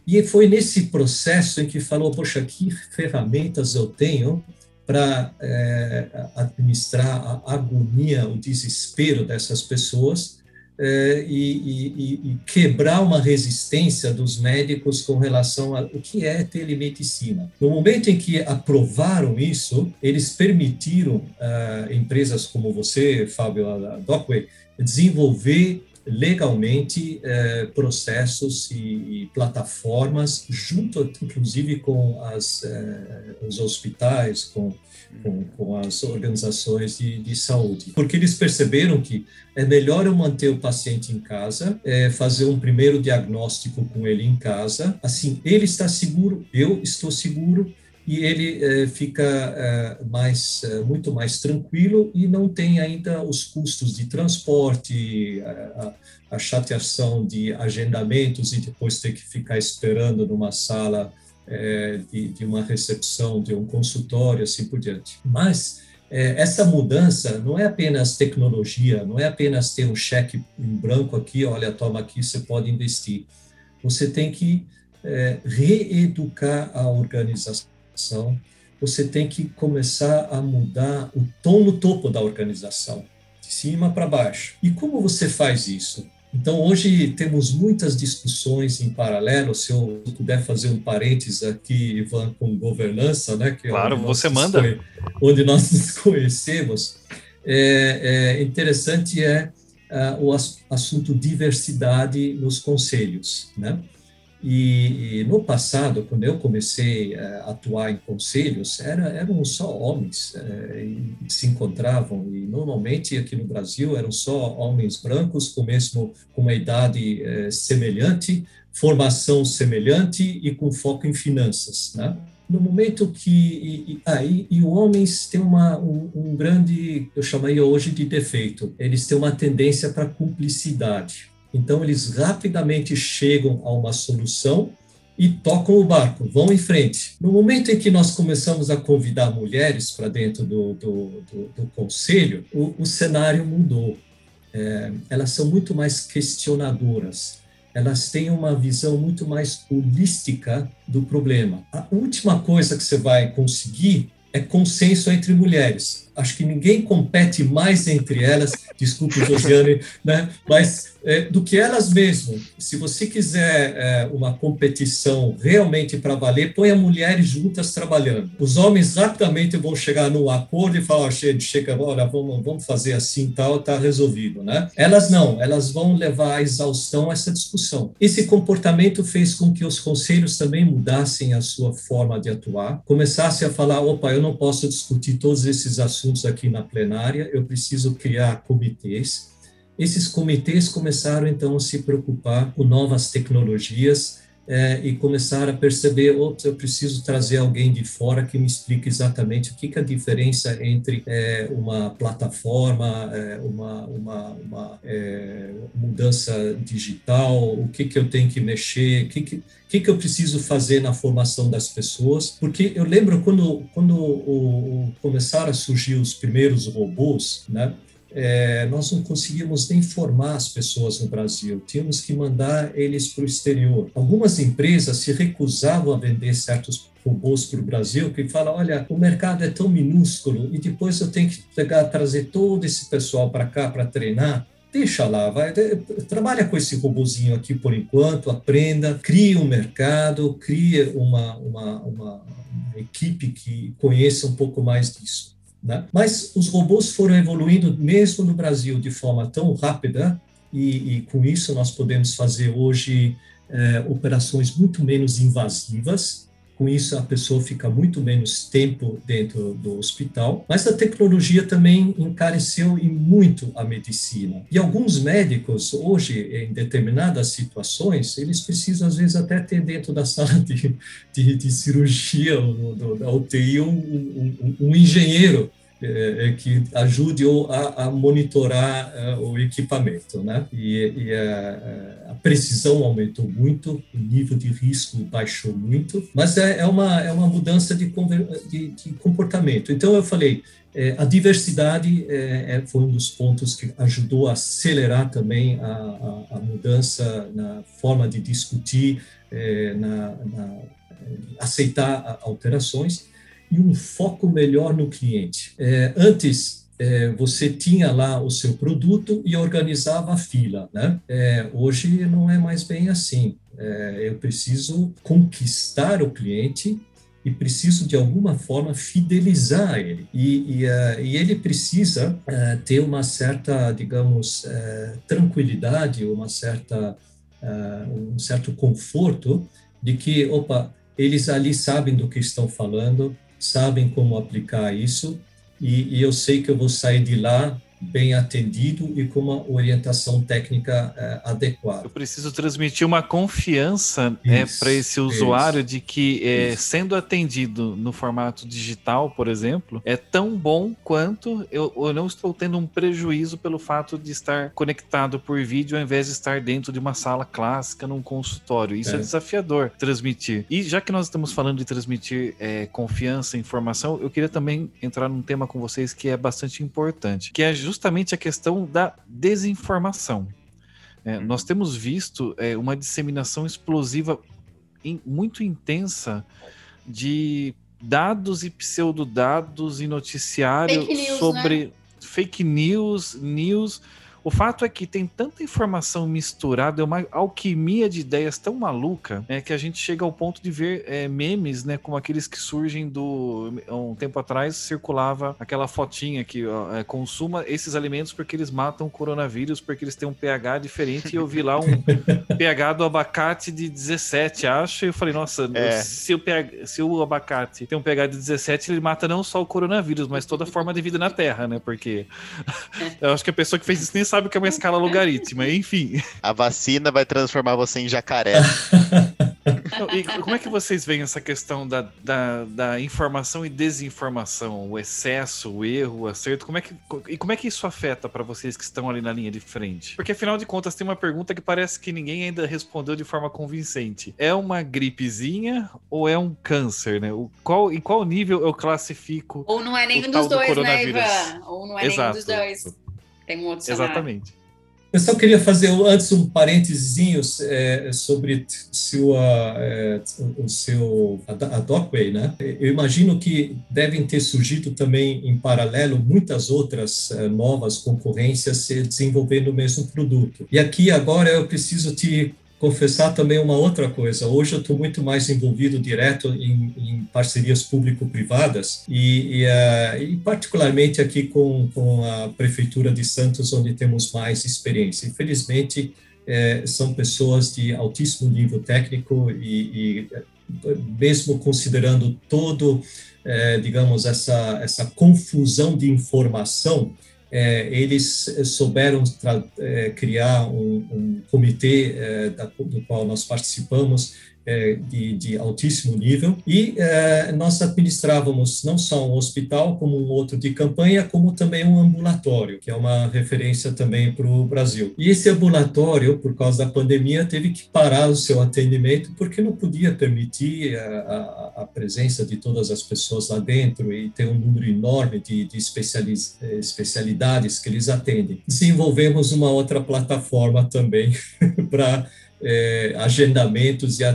E foi nesse processo em que falou, poxa, que ferramentas eu tenho para é, administrar a agonia, o desespero dessas pessoas é, e, e, e, quebrar uma resistência dos médicos com relação ao que é telemedicina. No momento em que aprovaram isso, eles permitiram uh, empresas como você, Fábio, a Docway, desenvolver legalmente eh, processos e, e, plataformas, junto, inclusive, com as, eh, os hospitais, com, com, com, as organizações de, de, saúde. Porque eles perceberam que é melhor eu manter o paciente em casa, eh, fazer um primeiro diagnóstico com ele em casa, assim, ele está seguro, eu estou seguro, e ele é, fica é, mais, é, muito mais tranquilo e não tem ainda os custos de transporte, a, a, chateação de agendamentos e depois ter que ficar esperando numa sala de, de, uma recepção, de um consultório, assim por diante. Mas essa mudança não é apenas tecnologia, não é apenas ter um cheque em branco aqui, olha, toma aqui, você pode investir. Você tem que reeducar a organização você tem que começar a mudar o tom no topo da organização, de cima para baixo. E como você faz isso? Então, hoje temos muitas discussões em paralelo. Se eu puder fazer um parênteses aqui, Ivan, com governança, né? Que é claro, é você manda. Onde nós nos conhecemos. É, é interessante é uh, o assunto diversidade nos conselhos, né? E, e, no passado, quando eu comecei a atuar em conselhos, era, eram só homens é, que se encontravam, e normalmente aqui no Brasil eram só homens brancos, com mesmo com uma idade é, semelhante, formação semelhante e com foco em finanças, né? No momento que e, ah, e, e homens têm uma, um, um grande, eu chamaria hoje de defeito, eles têm uma tendência para cumplicidade. Então, eles rapidamente chegam a uma solução e tocam o barco, vão em frente. No momento em que nós começamos a convidar mulheres para dentro do, do, do, do conselho, o, o, cenário mudou. É, elas são muito mais questionadoras, elas têm uma visão muito mais holística do problema. A última coisa que você vai conseguir é consenso entre mulheres. Acho que ninguém compete mais entre elas, desculpe, Josiane, né? mas do que elas mesmas. Se você quiser é, uma competição realmente para valer, põe as mulheres juntas trabalhando. Os homens rapidamente vão chegar num acordo e falar, chega, chega olha, vamos, vamos fazer assim tal, está resolvido. Né? Elas não, elas vão levar à exaustão essa discussão. Esse comportamento fez com que os conselhos também mudassem a sua forma de atuar, começassem a falar, opa, eu não posso discutir todos esses assuntos aqui na plenária, eu preciso criar comitês, esses comitês começaram então a se preocupar com novas tecnologias é, e começaram a perceber, ops, eu preciso trazer alguém de fora que me explique exatamente o que, que é a diferença entre é, uma plataforma, é, uma, uma, uma mudança digital, o que, que eu tenho que mexer, o que, que, que, que eu preciso fazer na formação das pessoas, porque eu lembro quando, quando o, o, começaram a surgir os primeiros robôs, né, é, nós não conseguíamos nem formar as pessoas no Brasil, tínhamos que mandar eles para o exterior. Algumas empresas se recusavam a vender certos robôs para o Brasil, que fala, olha, o mercado é tão minúsculo e depois eu tenho que pegar, trazer todo esse pessoal para cá para treinar deixa lá, vai, trabalha com esse robozinho aqui por enquanto, aprenda, crie um mercado, crie uma, uma, uma, uma equipe que conheça um pouco mais disso. Né? Mas os robôs foram evoluindo mesmo no Brasil de forma tão rápida e, e com isso nós podemos fazer hoje é, operações muito menos invasivas com isso, a pessoa fica muito menos tempo dentro do hospital. Mas a tecnologia também encareceu e muito a medicina. E alguns médicos, hoje, em determinadas situações, eles precisam, às vezes, até ter dentro da sala de, de, de cirurgia, ou, da UTI, um, um, um engenheiro é, é, que ajude a, a monitorar uh, o equipamento, né? E, e a, a, precisão aumentou muito, o nível de risco baixou muito, mas é, é uma é uma mudança de, de, de comportamento. Então eu falei, é, a diversidade é, foi um dos pontos que ajudou a acelerar também a, a, a mudança na forma de discutir, na, na aceitar alterações e um foco melhor no cliente. É, antes, é, você tinha lá o seu produto e organizava a fila, né? É, hoje não é mais bem assim. É, eu preciso conquistar o cliente e preciso de alguma forma fidelizar ele e, e, uh, e ele precisa uh, ter uma certa digamos uh, tranquilidade uma certa um certo conforto de que opa eles ali sabem do que estão falando sabem como aplicar isso e, e eu sei que eu vou sair de lá bem atendido e com uma orientação técnica é, adequada. Eu preciso transmitir uma confiança é, para esse usuário isso, de que, é, sendo atendido no formato digital, por exemplo, é tão bom quanto eu, eu, não estou tendo um prejuízo pelo fato de estar conectado por vídeo ao invés de estar dentro de uma sala clássica num consultório. Isso é, é desafiador transmitir. E já que nós estamos falando de transmitir é, confiança, informação, eu queria também entrar num tema com vocês que é bastante importante, que é justamente a questão da desinformação. É, uhum. nós temos visto é, uma disseminação explosiva in, muito intensa de dados e pseudodados e noticiário fake news, sobre né? fake news, news o fato é que tem tanta informação misturada, é uma alquimia de ideias tão maluca, é que a gente chega ao ponto de ver é, memes, né, como aqueles que surgem do um tempo atrás circulava aquela fotinha que ó, é, consuma esses alimentos porque eles matam o coronavírus, porque eles têm um pH diferente e eu vi lá um pH do abacate de 17, acho, e eu falei, nossa, é. se, o pH, se o abacate tem um pH de 17, ele mata não só o coronavírus, mas toda forma de vida na Terra, né? Porque eu acho que a pessoa que fez isso nem sabe sabe que é uma escala logarítmica, enfim. A vacina vai transformar você em jacaré. Então, e como é que vocês veem essa questão da, da, da, informação e desinformação, o excesso, o erro, o acerto? Como é que, e como é que isso afeta para vocês que estão ali na linha de frente? Porque afinal de contas tem uma pergunta que parece que ninguém ainda respondeu de forma convincente. É uma gripezinha ou é um câncer, né? O, qual, em qual nível eu classifico? Ou não é nenhum dos dois, do né, Ivan? Ou não é Exato. nenhum dos dois. Tem um outro cenário. Exatamente. Eu só queria fazer antes um parênteses é, sobre sua, é, o seu a, a Dockway, né? Eu imagino que devem ter surgido também em paralelo muitas outras é, novas concorrências se desenvolvendo o mesmo produto. E aqui agora eu preciso te confessar também uma outra coisa. Hoje eu estou muito mais envolvido direto em, em parcerias público-privadas e, e, uh, e, particularmente aqui com, com a Prefeitura de Santos, onde temos mais experiência. Infelizmente, eh, são pessoas de altíssimo nível técnico e, e mesmo considerando todo, eh, digamos, essa, essa confusão de informação, é, eles souberam é, criar um, um comitê é, da, do qual nós participamos de, de, altíssimo nível, e é, nós administrávamos não só um hospital, como um outro de campanha, como também um ambulatório, que é uma referência também para o Brasil. E esse ambulatório, por causa da pandemia, teve que parar o seu atendimento, porque não podia permitir a, a, a presença de todas as pessoas lá dentro e ter um número enorme de, de especialidades que eles atendem. Desenvolvemos uma outra plataforma também para é, agendamentos e é,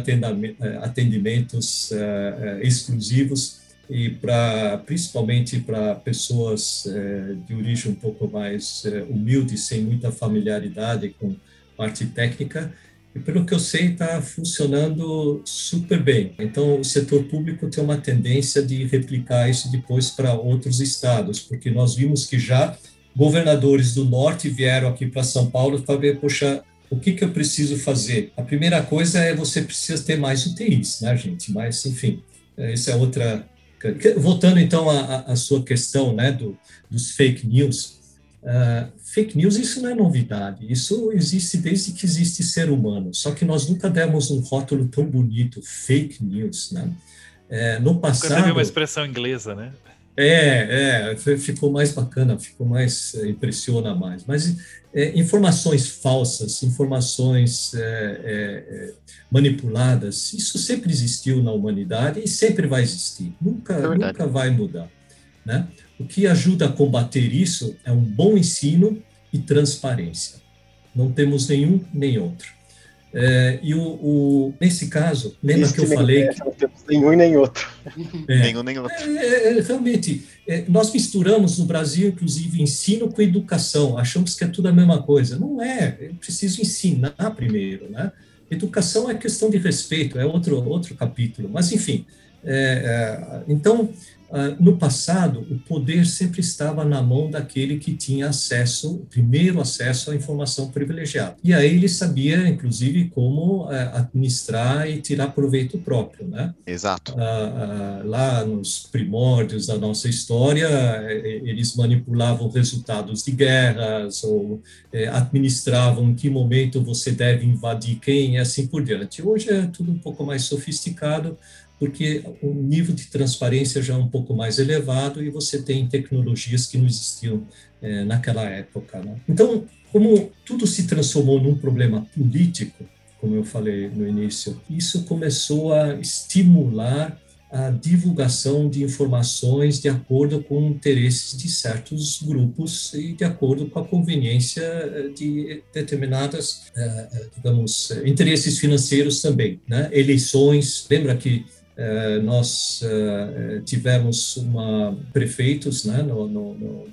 atendimentos é, exclusivos e para principalmente para pessoas de origem um pouco mais humilde, sem muita familiaridade com parte técnica. E pelo que eu sei, está funcionando super bem. Então, o setor público tem uma tendência de replicar isso depois para outros estados, porque nós vimos que já governadores do norte vieram aqui para São Paulo para ver, poxa, o que, que eu preciso fazer? A primeira coisa é você precisa ter mais UTIs, né, gente? Mas, enfim, essa é outra. Voltando então à, à sua questão, né, do, dos fake news. Uh, fake news, isso não é novidade, isso existe desde que existe ser humano, só que nós nunca demos um rótulo tão bonito, fake news, né? É, no passado... Nunca teve uma expressão inglesa, né? É, é, ficou mais bacana, ficou mais, é, impressiona mais. Mas é, informações falsas, informações é, é, é, manipuladas, isso sempre existiu na humanidade e sempre vai existir, nunca, é nunca vai mudar. Né? O que ajuda a combater isso é um bom ensino e transparência. Não temos nenhum nem outro. É, e o, o, nesse caso, lembra Isso que eu falei. que... Não temos nenhum nem outro. É, nenhum nem outro. É, é realmente, é, nós misturamos no Brasil, inclusive, ensino com educação. Achamos que é tudo a mesma coisa. Não é. É preciso ensinar primeiro. Né? Educação é questão de respeito, é outro, outro capítulo. Mas, enfim. É, então, ah, no passado, o poder sempre estava na mão daquele que tinha acesso, primeiro acesso à informação privilegiada. E aí ele sabia, inclusive, como eh, administrar e tirar proveito próprio, né? Exato. Ah, ah, lá nos primórdios da nossa história, eh, eles manipulavam resultados de guerras ou eh, administravam em que momento você deve invadir quem e assim por diante. Hoje é tudo um pouco mais sofisticado, porque o nível de transparência já é um pouco mais elevado e você tem tecnologias que não existiam é, naquela época. Né? Então, como tudo se transformou num problema político, como eu falei no início, isso começou a estimular a divulgação de informações de acordo com interesses de certos grupos e de acordo com a conveniência de determinadas, eh, digamos, interesses financeiros também. Né? Eleições, lembra que eh, nós eh, tivemos uma, prefeitos né, no, no, no,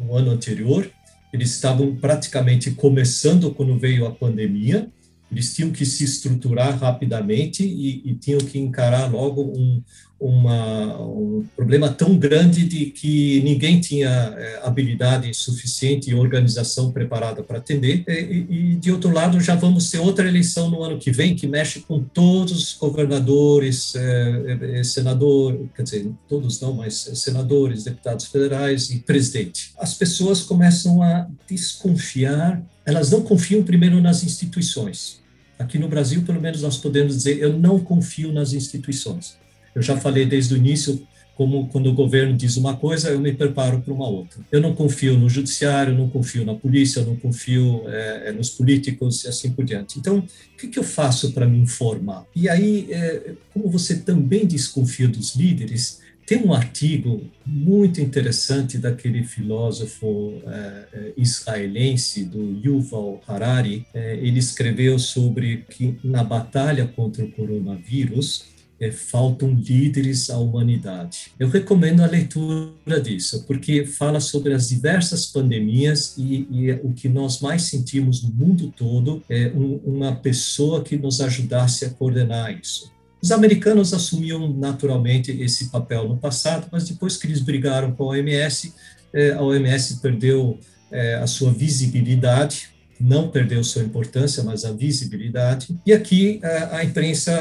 no, ano anterior, eles estavam praticamente começando quando veio a pandemia, eles tinham que se estruturar rapidamente e, e tinham que encarar logo um, uma, um problema tão grande de que ninguém tinha é, habilidade suficiente e organização preparada para atender. E, e, de outro lado, já vamos ter outra eleição no ano que vem que mexe com todos os governadores, é, é, senador, quer dizer, todos não, mas senadores, deputados federais e presidente. As pessoas começam a desconfiar, elas não confiam primeiro nas instituições. Aqui no Brasil, pelo menos, nós podemos dizer: eu não confio nas instituições. Eu já falei desde o início como quando o governo diz uma coisa, eu me preparo para uma outra. Eu não confio no judiciário, não confio na polícia, não confio é, nos políticos e assim por diante. Então, o que, que eu faço para me informar? E aí, é, como você também desconfia dos líderes, tem um artigo muito interessante daquele filósofo é, israelense, do Yuval Harari. ele escreveu sobre que na batalha contra o coronavírus, é, faltam líderes à humanidade. Eu recomendo a leitura disso, porque fala sobre as diversas pandemias e, e o que nós mais sentimos no mundo todo é um, uma pessoa que nos ajudasse a coordenar isso. Os americanos assumiam naturalmente esse papel no passado, mas depois que eles brigaram com a OMS, é, a OMS perdeu é, a sua visibilidade, não perdeu sua importância, mas a visibilidade. E aqui a imprensa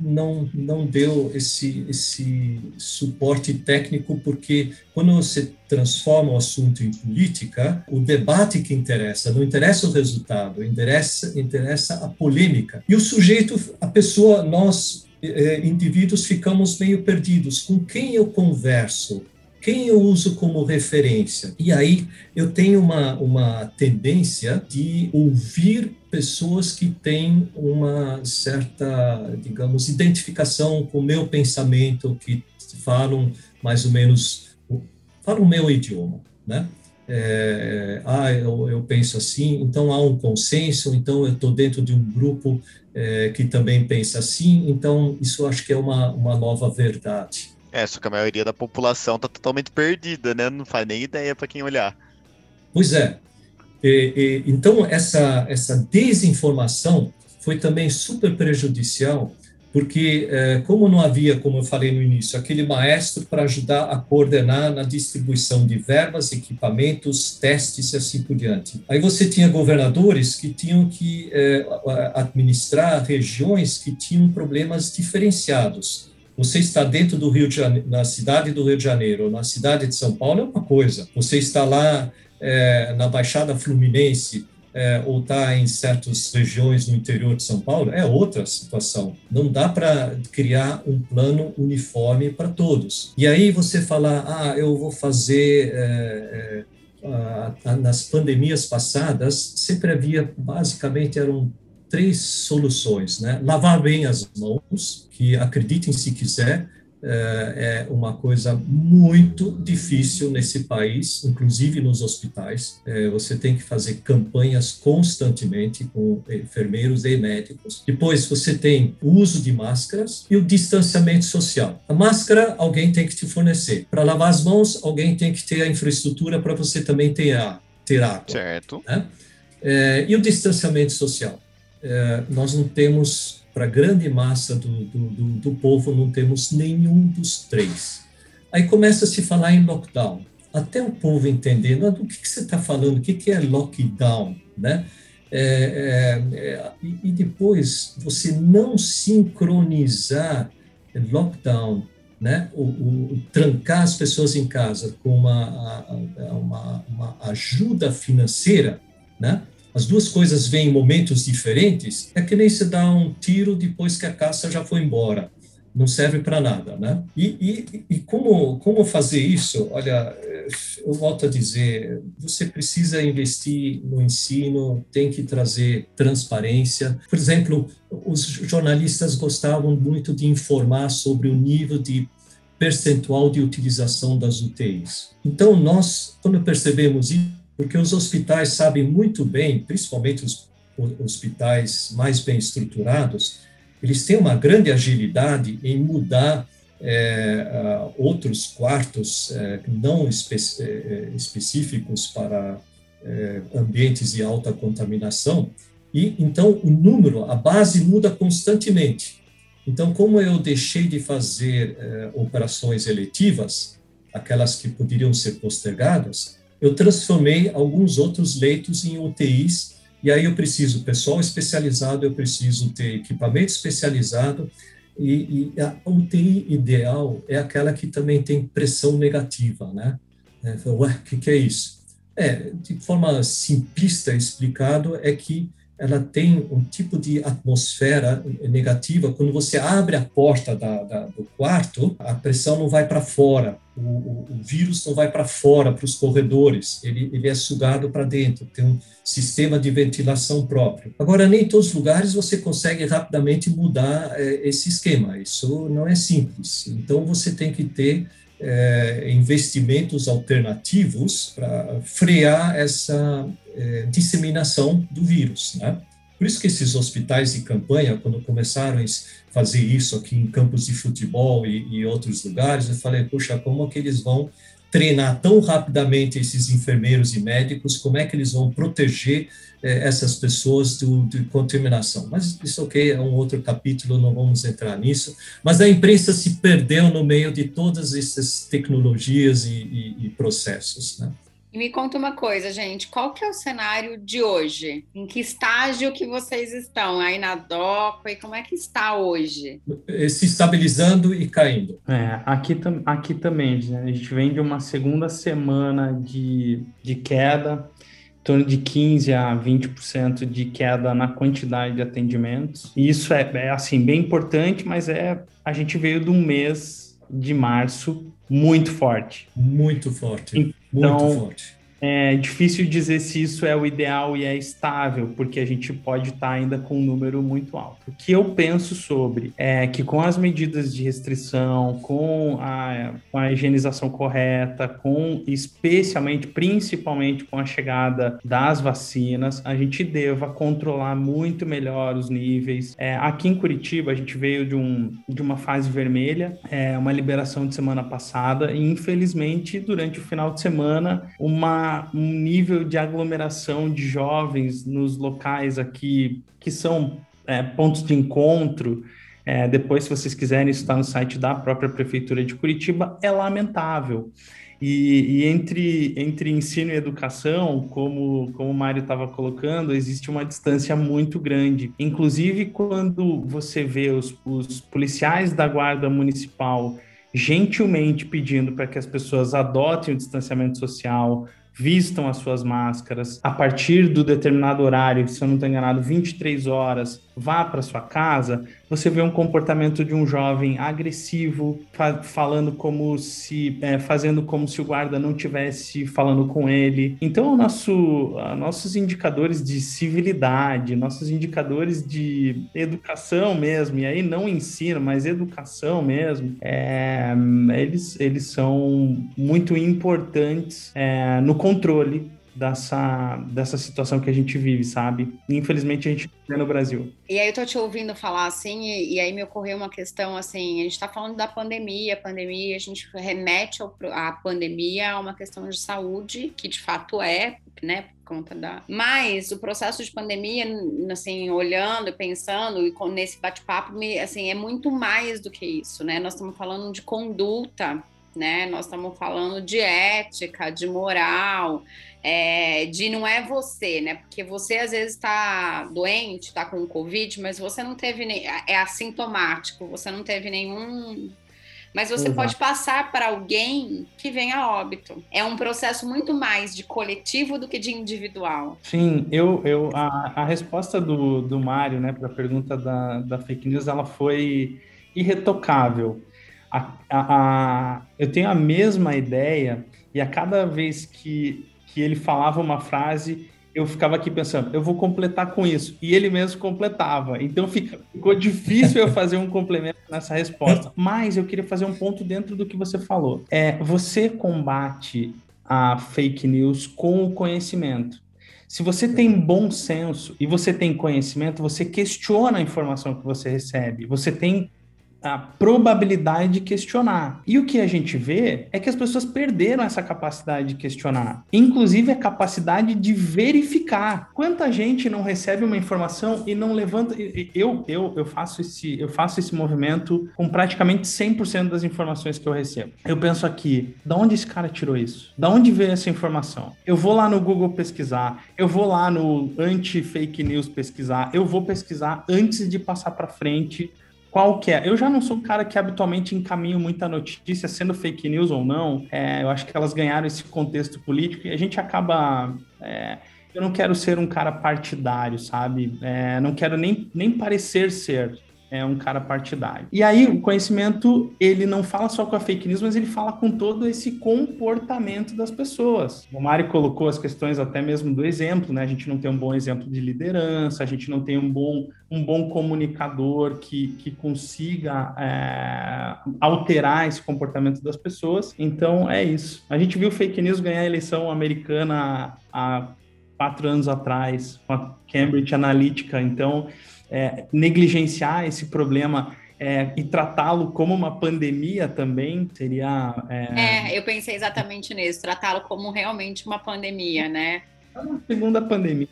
não, não deu esse, esse suporte técnico, porque quando você transforma o assunto em política, o debate que interessa, não interessa o resultado, interessa, interessa a polêmica. E o sujeito, a pessoa, nós, eh, indivíduos, ficamos meio perdidos. Com quem eu converso? Quem eu uso como referência? E aí eu tenho uma, uma tendência de ouvir pessoas que têm uma certa, digamos, identificação com o meu pensamento, que falam mais ou menos, falam o meu idioma, né? É, ah, eu, eu, penso assim, então há um consenso, então eu estou dentro de um grupo é, que também pensa assim, então isso acho que é uma, uma nova verdade. É, só que a maioria da população está totalmente perdida, né? Não faz nem ideia para quem olhar. Pois é. E, e, então, essa, essa desinformação foi também super prejudicial, porque, é, como não havia, como eu falei no início, aquele maestro para ajudar a coordenar na distribuição de verbas, equipamentos, testes e assim por diante. Aí você tinha governadores que tinham que é, administrar regiões que tinham problemas diferenciados. Você está dentro do Rio de Janeiro, na cidade do Rio de Janeiro, ou na cidade de São Paulo, é uma coisa. Você está lá é, na Baixada Fluminense, é, ou está em certas regiões no interior de São Paulo, é outra situação. Não dá para criar um plano uniforme para todos. E aí você falar, ah, eu vou fazer. É, é, nas pandemias passadas, sempre havia, basicamente, eram três soluções, né? Lavar bem as mãos, que acreditem se quiser, é, é uma coisa muito difícil nesse país, inclusive nos hospitais. É, você tem que fazer campanhas constantemente com enfermeiros e médicos. Depois você tem o uso de máscaras e o distanciamento social. A máscara alguém tem que te fornecer. Para lavar as mãos, alguém tem que ter a infraestrutura para você também ter, a, ter água. Certo. Né? É, e o distanciamento social? É, nós não temos, para a grande massa do, do, do, do, povo, não temos nenhum dos três. Aí começa a se falar em lockdown. Até o povo entender, não, do que, que você está falando, o que, que é lockdown, né? É, é, é, e depois você não sincronizar lockdown, né? O, o, trancar as pessoas em casa com uma, uma, uma ajuda financeira, né? As duas coisas vêm em momentos diferentes, é que nem se dá um tiro depois que a caça já foi embora. Não serve para nada, né? E, e, e, como, como fazer isso? Olha, eu volto a dizer, você precisa investir no ensino, tem que trazer transparência. Por exemplo, os jornalistas gostavam muito de informar sobre o nível de percentual de utilização das UTIs. Então, nós, quando percebemos isso, porque os hospitais sabem muito bem, principalmente os hospitais mais bem estruturados, eles têm uma grande agilidade em mudar é, outros quartos é, não espe é, específicos para é, ambientes de alta contaminação, e então o número, a base muda constantemente. Então, como eu deixei de fazer é, operações eletivas, aquelas que poderiam ser postergadas, eu transformei alguns outros leitos em UTIs, e aí eu preciso pessoal especializado, eu preciso ter equipamento especializado, e, e a UTI ideal é aquela que também tem pressão negativa, né? É, ué, o que, que é isso? É, de forma simplista explicado, é que ela tem um tipo de atmosfera negativa. Quando você abre a porta da, da, do quarto, a pressão não vai para fora, o, o, o, vírus não vai para fora, para os corredores, ele, ele é sugado para dentro, tem um sistema de ventilação próprio. Agora, nem em todos os lugares você consegue rapidamente mudar é, esse esquema, isso não é simples. Então, você tem que ter é, investimentos alternativos para frear essa é, disseminação do vírus. Né? Por isso que esses hospitais de campanha, quando começaram a fazer isso aqui em campos de futebol e, e outros lugares, eu falei, puxa, como é que eles vão treinar tão rapidamente esses enfermeiros e médicos, como é que eles vão proteger eh, essas pessoas do, de contaminação. Mas isso ok, é um outro capítulo, não vamos entrar nisso. Mas a imprensa se perdeu no meio de todas essas tecnologias e, e, e processos. Né? E me conta uma coisa, gente, qual que é o cenário de hoje? Em que estágio que vocês estão aí na DOCA e como é que está hoje? Se estabilizando e caindo. É, aqui, aqui também, né? a gente vem de uma segunda semana de, de queda, em torno de 15 a 20% de queda na quantidade de atendimentos. E isso é, é assim bem importante, mas é a gente veio de um mês de março muito forte. Muito forte. Então, muito forte. É difícil dizer se isso é o ideal e é estável, porque a gente pode estar ainda com um número muito alto. O que eu penso sobre é que com as medidas de restrição, com a, com a higienização correta, com especialmente, principalmente com a chegada das vacinas, a gente deva controlar muito melhor os níveis. É, aqui em Curitiba, a gente veio de, um, de uma fase vermelha, é, uma liberação de semana passada, e infelizmente, durante o final de semana, uma um nível de aglomeração de jovens nos locais aqui que são é, pontos de encontro. É, depois, se vocês quiserem, isso está no site da própria Prefeitura de Curitiba, é lamentável. E, e, entre, entre ensino e educação, como, como o Mário estava colocando, existe uma distância muito grande. Inclusive, quando você vê os, os policiais da Guarda Municipal gentilmente pedindo para que as pessoas adotem o distanciamento social, vistam as suas máscaras a partir do determinado horário, se eu não estou enganado, 23 horas, vá para sua casa, você vê um comportamento de um jovem agressivo, fa falando como se, é, fazendo como se o guarda não tivesse falando com ele. Então, nosso, nossos indicadores de civilidade, nossos indicadores de educação mesmo, e aí não ensino, mas educação mesmo, é, eles, eles são muito importantes é, no controle dessa, dessa situação que a gente vive, sabe? Infelizmente a gente vê no Brasil. E aí eu tô te ouvindo falar assim, e, e aí me ocorreu uma questão assim, a gente tá falando da pandemia, pandemia, a gente remete à pandemia a uma questão de saúde, que de fato é, né, conta da. Mas o processo de pandemia, assim, olhando pensando e nesse bate-papo, assim, é muito mais do que isso, né? Nós estamos falando de conduta, né? Nós estamos falando de ética, de moral, é, de não é você, né? Porque você às vezes está doente, está com Covid, mas você não teve nem. É assintomático, você não teve nenhum. Mas você Exato. pode passar para alguém que vem a óbito. É um processo muito mais de coletivo do que de individual. Sim, eu, eu a, a resposta do, do Mário, né, para a pergunta da, da fake news, ela foi irretocável. A, a, a, eu tenho a mesma ideia e a cada vez que que ele falava uma frase, eu ficava aqui pensando, eu vou completar com isso. E ele mesmo completava. Então fica, ficou difícil eu fazer um complemento nessa resposta. Mas eu queria fazer um ponto dentro do que você falou. É, você combate a fake news com o conhecimento. Se você tem bom senso e você tem conhecimento, você questiona a informação que você recebe. Você tem a probabilidade de questionar. E o que a gente vê é que as pessoas perderam essa capacidade de questionar, inclusive a capacidade de verificar. Quanta gente não recebe uma informação e não levanta eu eu eu faço esse eu faço esse movimento com praticamente 100% das informações que eu recebo. Eu penso aqui, da onde esse cara tirou isso? Da onde veio essa informação? Eu vou lá no Google pesquisar, eu vou lá no anti-fake news pesquisar, eu vou pesquisar antes de passar para frente qual que é? Eu já não sou um cara que habitualmente encaminho muita notícia, sendo fake news ou não. É, eu acho que elas ganharam esse contexto político e a gente acaba. É, eu não quero ser um cara partidário, sabe? É, não quero nem, nem parecer ser é um cara partidário. E aí o conhecimento, ele não fala só com a fake news, mas ele fala com todo esse comportamento das pessoas. O Mário colocou as questões até mesmo do exemplo, né? A gente não tem um bom exemplo de liderança, a gente não tem um bom, um bom comunicador que, que consiga é, alterar esse comportamento das pessoas. Então é isso. A gente viu fake news ganhar a eleição americana há quatro anos atrás, com a Cambridge Analytica. Então, é, negligenciar esse problema é, e tratá-lo como uma pandemia também seria. É, é eu pensei exatamente nisso, tratá-lo como realmente uma pandemia, né? É uma segunda pandemia.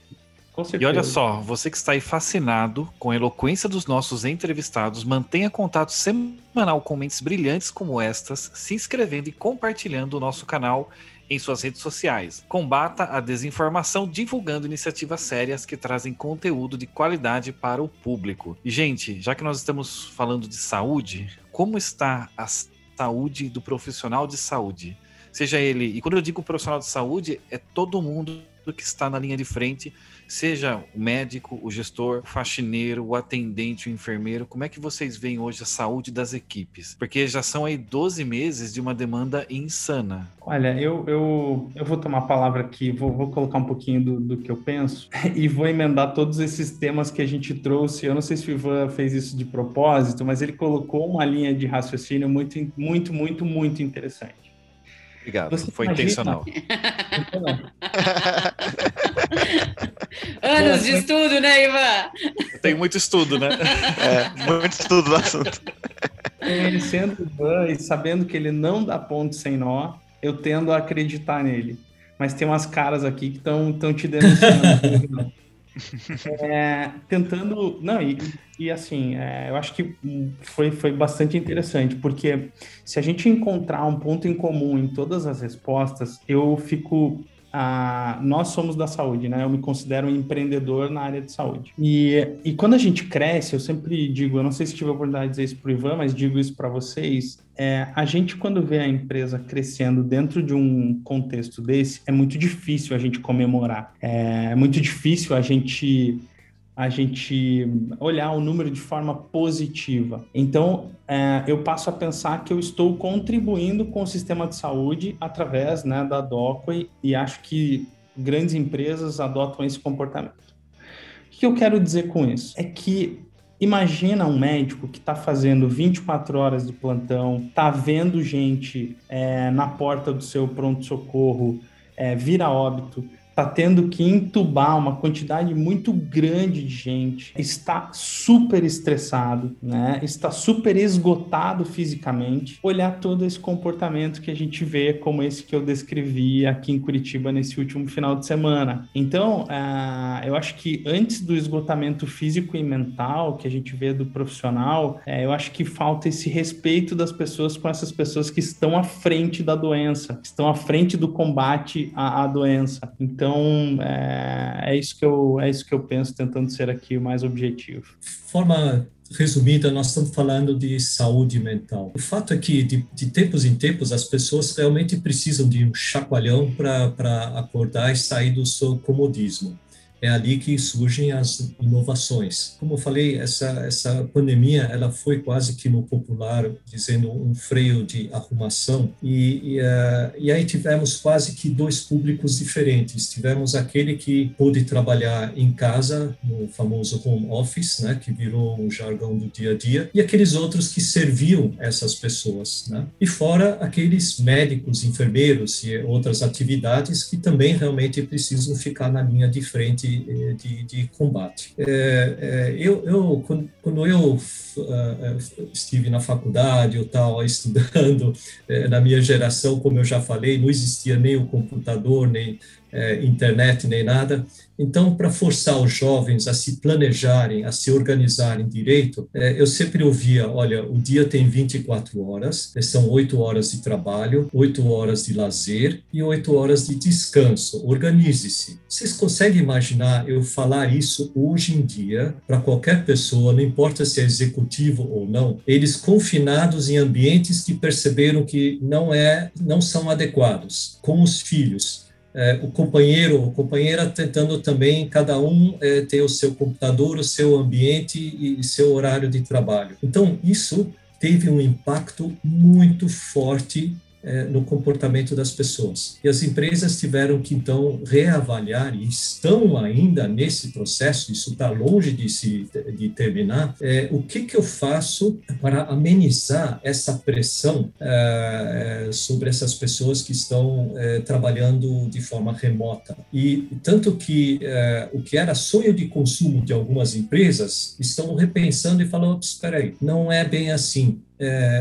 E olha só, você que está aí fascinado com a eloquência dos nossos entrevistados, mantenha contato semanal com mentes brilhantes como estas, se inscrevendo e compartilhando o nosso canal em suas redes sociais. Combata a desinformação divulgando iniciativas sérias que trazem conteúdo de qualidade para o público. E, gente, já que nós estamos falando de saúde, como está a saúde do profissional de saúde? Seja ele, e quando eu digo profissional de saúde, é todo mundo que está na linha de frente seja o médico, o gestor, o faxineiro, o atendente, o enfermeiro, como é que vocês veem hoje a saúde das equipes? Porque já são aí 12 meses de uma demanda insana. Olha, eu, eu, eu vou tomar a palavra aqui, vou, vou colocar um pouquinho do, do que eu penso e vou emendar todos esses temas que a gente trouxe. Eu não sei se o Ivan fez isso de propósito, mas ele colocou uma linha de raciocínio muito, muito, muito, muito interessante. Obrigado, Você foi imagina... intencional. Anos de estudo, né, Ivan? Tem muito estudo, né? É, muito estudo no assunto. Conhecendo o Ivan e sabendo que ele não dá ponto sem nó, eu tendo a acreditar nele. Mas tem umas caras aqui que estão te denunciando. é, tentando. Não, e, e assim, é, eu acho que foi, foi bastante interessante, porque se a gente encontrar um ponto em comum em todas as respostas, eu fico ah, nós somos da saúde, né? Eu me considero um empreendedor na área de saúde. E, e quando a gente cresce, eu sempre digo, eu não sei se tive a oportunidade de dizer isso para o Ivan, mas digo isso para vocês, é, a gente quando vê a empresa crescendo dentro de um contexto desse, é muito difícil a gente comemorar. É, é muito difícil a gente a gente olhar o número de forma positiva. Então, é, eu passo a pensar que eu estou contribuindo com o sistema de saúde através né, da DOCOI e acho que grandes empresas adotam esse comportamento. O que eu quero dizer com isso? É que Imagina um médico que está fazendo 24 horas de plantão, está vendo gente é, na porta do seu pronto-socorro é, vir a óbito, está tendo que entubar uma quantidade muito grande de gente, está super estressado, né? Está super esgotado fisicamente. Olhar todo esse comportamento que a gente vê, como esse que eu descrevi aqui em Curitiba nesse último final de semana. Então, uh, eu acho que antes do esgotamento físico e mental que a gente vê do profissional, uh, eu acho que falta esse respeito das pessoas com essas pessoas que estão à frente da doença, estão à frente do combate à, à doença. Então então, é, é, isso que eu, é isso que eu penso, tentando ser aqui o mais objetivo. Forma resumida, nós estamos falando de saúde mental. O fato é que, de, de tempos em tempos, as pessoas realmente precisam de um chacoalhão para acordar e sair do seu comodismo é ali que surgem as inovações. Como eu falei, essa, essa pandemia ela foi quase que no popular, dizendo um freio de arrumação, e, e, uh, e aí tivemos quase que dois públicos diferentes. Tivemos aquele que pôde trabalhar em casa, no famoso home office, né, que virou um jargão do dia a dia, e aqueles outros que serviam essas pessoas. Né? E fora aqueles médicos, enfermeiros e outras atividades que também realmente precisam ficar na linha de frente de, de, de combate. É, é, eu, eu, quando eu uh, estive na faculdade ou tal, estudando, é, na minha geração, como eu já falei, não existia nem o computador, nem é, internet nem nada. Então, para forçar os jovens a se planejarem, a se organizarem direito, é, eu sempre ouvia: olha, o dia tem 24 horas, são 8 horas de trabalho, 8 horas de lazer e 8 horas de descanso. Organize-se. Vocês conseguem imaginar eu falar isso hoje em dia para qualquer pessoa, não importa se é executivo ou não, eles confinados em ambientes que perceberam que não é, não são adequados, com os filhos é, o companheiro ou companheira tentando também cada um é, ter o seu computador, o seu ambiente e seu horário de trabalho. Então isso teve um impacto muito forte é, no comportamento das pessoas. E as empresas tiveram que, então, reavaliar, e estão ainda nesse processo, isso está longe de se de terminar, é, o que, que eu faço para amenizar essa pressão é, sobre essas pessoas que estão trabalhando de forma remota. E tanto que o que era sonho de consumo de algumas empresas estão repensando e falando, espera aí, não é bem assim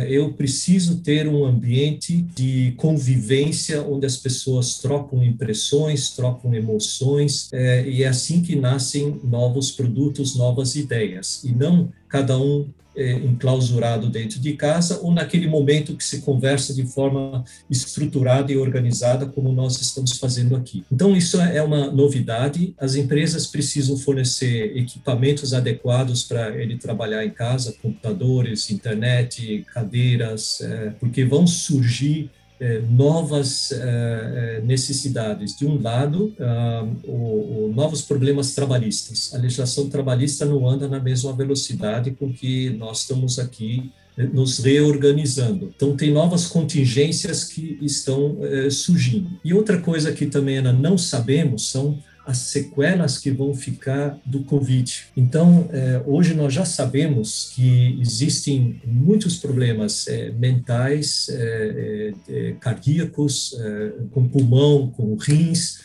eu preciso ter um ambiente de convivência onde as pessoas trocam impressões, trocam emoções, é, e é assim que nascem novos produtos, novas ideias, e não cada um é, enclausurado dentro de casa ou naquele momento que se conversa de forma estruturada e organizada, como nós estamos fazendo aqui. Então, isso é uma novidade. As empresas precisam fornecer equipamentos adequados para ele trabalhar em casa, computadores, internet, cadeiras, é, porque vão surgir é, novas é, é, necessidades. De um lado, ah, novos problemas trabalhistas. A legislação trabalhista não anda na mesma velocidade com que nós estamos aqui nos reorganizando. Então, tem novas contingências que estão surgindo. E outra coisa que também ainda não sabemos são as sequelas que vão ficar do Covid. Então, é, hoje nós já sabemos que existem muitos problemas é, mentais, é, cardíacos, com pulmão, com rins,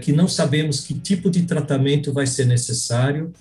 que não sabemos que tipo de tratamento vai ser necessário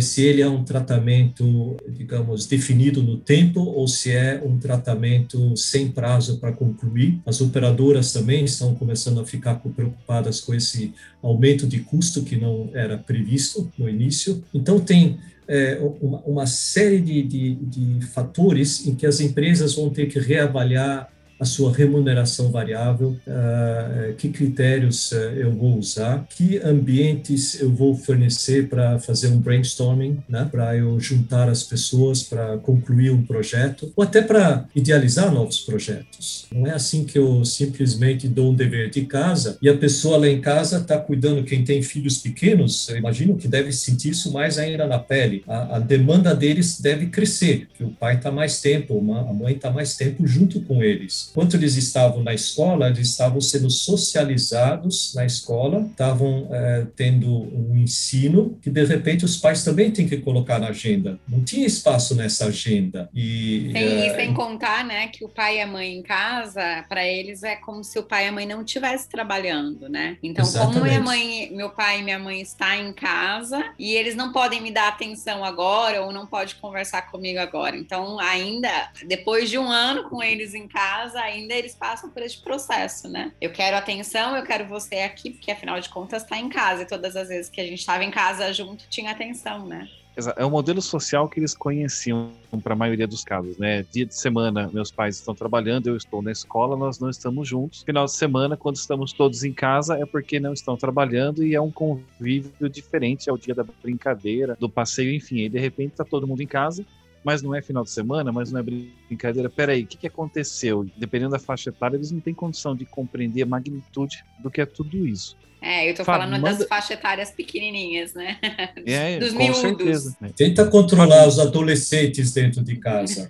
se ele é um tratamento, digamos, definido no tempo ou se é um tratamento sem prazo para concluir. As operadoras também estão começando a ficar preocupadas com esse aumento de custo que não era previsto no início. Então, tem é, uma, uma, série de, de, de fatores em que as empresas vão ter que reavaliar a sua remuneração variável, uh, que critérios uh, eu vou usar, que ambientes eu vou fornecer para fazer um brainstorming, né, para eu juntar as pessoas para concluir um projeto, ou até para idealizar novos projetos. Não é assim que eu simplesmente dou um dever de casa e a pessoa lá em casa está cuidando, quem tem filhos pequenos, eu imagino que deve sentir isso mais ainda na pele. A, a demanda deles deve crescer, que o pai está mais tempo, a mãe está mais tempo junto com eles. Enquanto eles estavam na escola, eles estavam sendo socializados na escola, estavam é, tendo um ensino que de repente os pais também têm que colocar na agenda. Não tinha espaço nessa agenda. E, Tem, é... sem contar, né, que o pai e a mãe em casa, para eles é como se o pai e a mãe não estivessem trabalhando, né? Então, Exatamente. como minha mãe, meu pai e minha mãe está em casa e eles não podem me dar atenção agora ou não pode conversar comigo agora. Então, ainda depois de um ano com eles em casa, ainda eles passam por esse processo, né? Eu quero atenção, eu quero você aqui, porque afinal de contas está em casa. E todas as vezes que a gente estava em casa junto, tinha atenção, né? É o modelo social que eles conheciam para a maioria dos casos, né? Dia de semana, meus pais estão trabalhando, eu estou na escola, nós não estamos juntos. Final de semana, quando estamos todos em casa, é porque não estão trabalhando e é um convívio diferente, é o dia da brincadeira, do passeio, enfim. E de repente está todo mundo em casa mas não é final de semana, mas não é brincadeira. Peraí, o que, que aconteceu? Dependendo da faixa etária, eles não têm condição de compreender a magnitude do que é tudo isso. É, eu tô Fábio, falando manda... das faixas etárias pequenininhas, né? É, Dos com miúdos. certeza. Tenta controlar os adolescentes dentro de casa.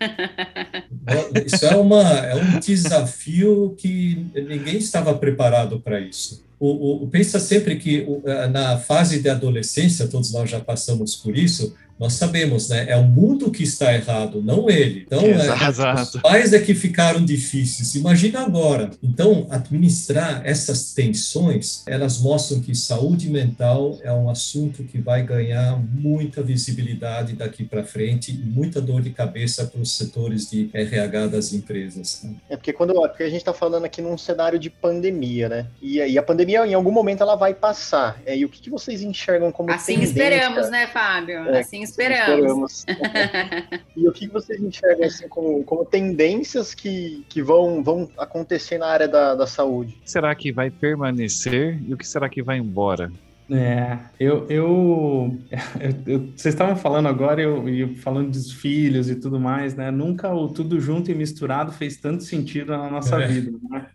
isso é, uma, é um desafio que ninguém estava preparado para isso. O, o, pensa sempre que o, na fase de adolescência, todos nós já passamos por isso, nós sabemos, né? É o mundo que está errado, não ele. Então, é, os pais é que ficaram difíceis. Imagina agora. Então, administrar essas tensões, elas mostram que saúde mental é um assunto que vai ganhar muita visibilidade daqui para frente e muita dor de cabeça para os setores de RH das empresas. Né? É porque quando porque a gente está falando aqui num cenário de pandemia, né? E, e, a pandemia, em algum momento, ela vai passar. É, e o que, que vocês enxergam como assim tendência? esperamos, né, Fábio? É, assim Esperamos. Esperamos. e o que vocês enxergam assim, como, como tendências que, que vão, vão acontecer na área da, da saúde? O que será que vai permanecer e o que será que vai embora? É, eu, eu, eu, vocês estavam falando agora, eu, eu falando dos filhos e tudo mais, né? Nunca o tudo junto e misturado fez tanto sentido na nossa é. vida, né?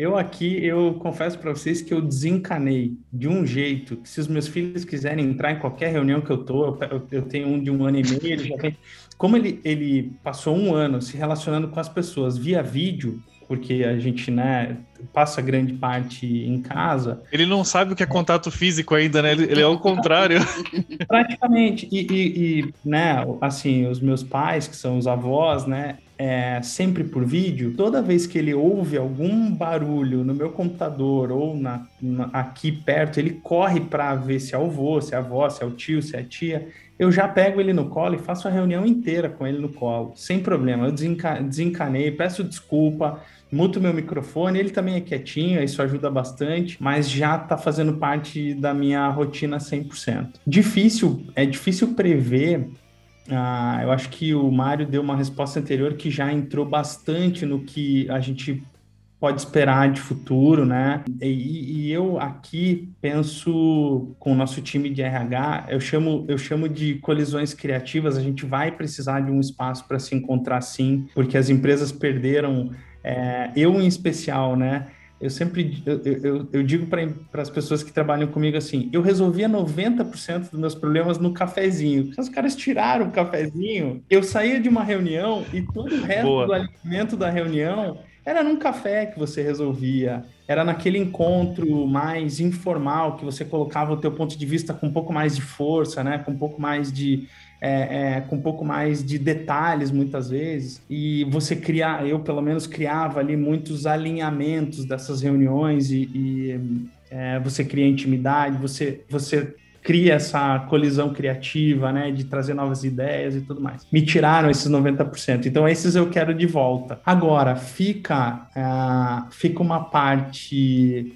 Eu aqui, eu confesso para vocês que eu desencanei de um jeito que se os meus filhos quiserem entrar em qualquer reunião que eu tô, eu, eu tenho um de um ano e meio, ele já tem... Como ele, ele passou um ano se relacionando com as pessoas via vídeo, porque a gente, né, passa grande parte em casa. Ele não sabe o que é contato físico ainda, né? Ele, ele é o contrário. Praticamente. E, e, e, né, assim, os meus pais, que são os avós, né, é, sempre por vídeo, toda vez que ele ouve algum barulho no meu computador ou na, na aqui perto, ele corre para ver se é o avô, se é a avó, se é o tio, se é a tia. Eu já pego ele no colo e faço a reunião inteira com ele no colo, sem problema. Eu desenca desencanei, peço desculpa, muto meu microfone, ele também é quietinho, isso ajuda bastante, mas já está fazendo parte da minha rotina 100%. Difícil, é difícil prever Ah, eu acho que o Mário deu uma resposta anterior que já entrou bastante no que a gente pode esperar de futuro, né? E, e, eu aqui penso com o nosso time de RH, eu chamo, eu chamo de colisões criativas. A gente vai precisar de um espaço para se encontrar sim, porque as empresas perderam, é, eu em especial, né? Eu sempre eu, eu, eu digo para as pessoas que trabalham comigo assim: eu resolvia 90% dos meus problemas no cafezinho. Os caras tiraram o cafezinho, eu saía de uma reunião e todo o resto Boa. do alimento da reunião era num café que você resolvia, era naquele encontro mais informal que você colocava o teu ponto de vista com um pouco mais de força, né? Com um pouco mais de é, é, com um pouco mais de detalhes muitas vezes e você cria, eu pelo menos criava ali muitos alinhamentos dessas reuniões e, e é, você cria intimidade, você você cria essa colisão criativa, né, de trazer novas ideias e tudo mais. Me tiraram esses 90%, então esses eu quero de volta. Agora, fica, uh, fica uma parte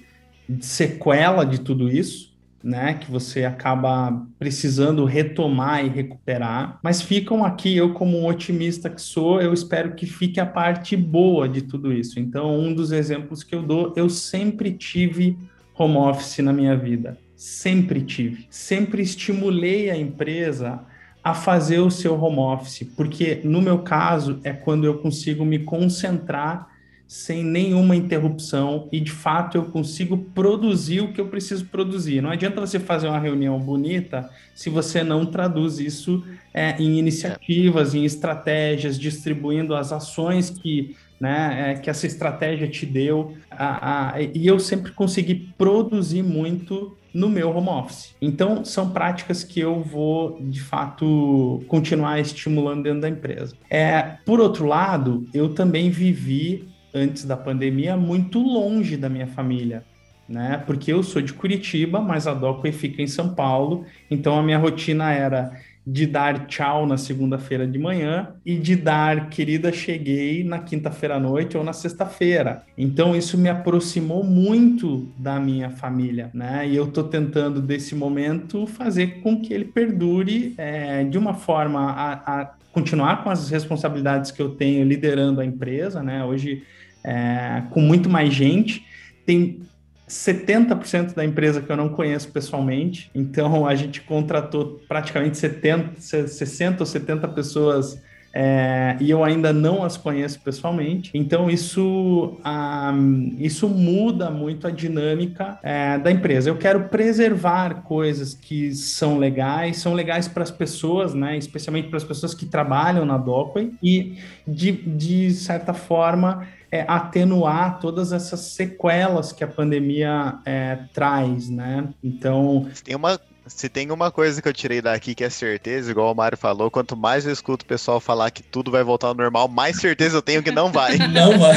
de sequela de tudo isso, né, que você acaba precisando retomar e recuperar, mas ficam aqui, eu como um otimista que sou, eu espero que fique a parte boa de tudo isso. Então, um dos exemplos que eu dou, eu sempre tive home office na minha vida Sempre tive. Sempre estimulei a empresa a fazer o seu home office, porque no meu caso é quando eu consigo me concentrar sem nenhuma interrupção e de fato eu consigo produzir o que eu preciso produzir. Não adianta você fazer uma reunião bonita se você não traduz isso é, em iniciativas, em estratégias, distribuindo as ações que né, é, que essa estratégia te deu. A, a, e eu sempre consegui produzir muito no meu home office. Então, são práticas que eu vou, de fato, continuar estimulando dentro da empresa. É, por outro lado, eu também vivi, antes da pandemia, muito longe da minha família. Né? Porque eu sou de Curitiba, mas a Docway fica em São Paulo, então a minha rotina era de dar tchau na segunda-feira de manhã e de dar querida cheguei na quinta-feira à noite ou na sexta-feira. Então isso me aproximou muito da minha família, né? E eu estou tentando desse momento fazer com que ele perdure é, de uma forma a, a, continuar com as responsabilidades que eu tenho liderando a empresa, né? Hoje é, com muito mais gente tem 70% da empresa que eu não conheço pessoalmente, então a gente contratou praticamente 70, 60 ou 70 pessoas é, e eu ainda não as conheço pessoalmente. Então isso, um, isso muda muito a dinâmica é, da empresa. Eu quero preservar coisas que são legais, são legais para as pessoas, né? especialmente para as pessoas que trabalham na Docway, e de, de certa forma é, atenuar todas essas sequelas que a pandemia é, traz, né? Então. Tem uma, se tem uma coisa que eu tirei daqui que é certeza, igual o Mário falou, quanto mais eu escuto o pessoal falar que tudo vai voltar ao normal, mais certeza eu tenho que não vai. Não vai.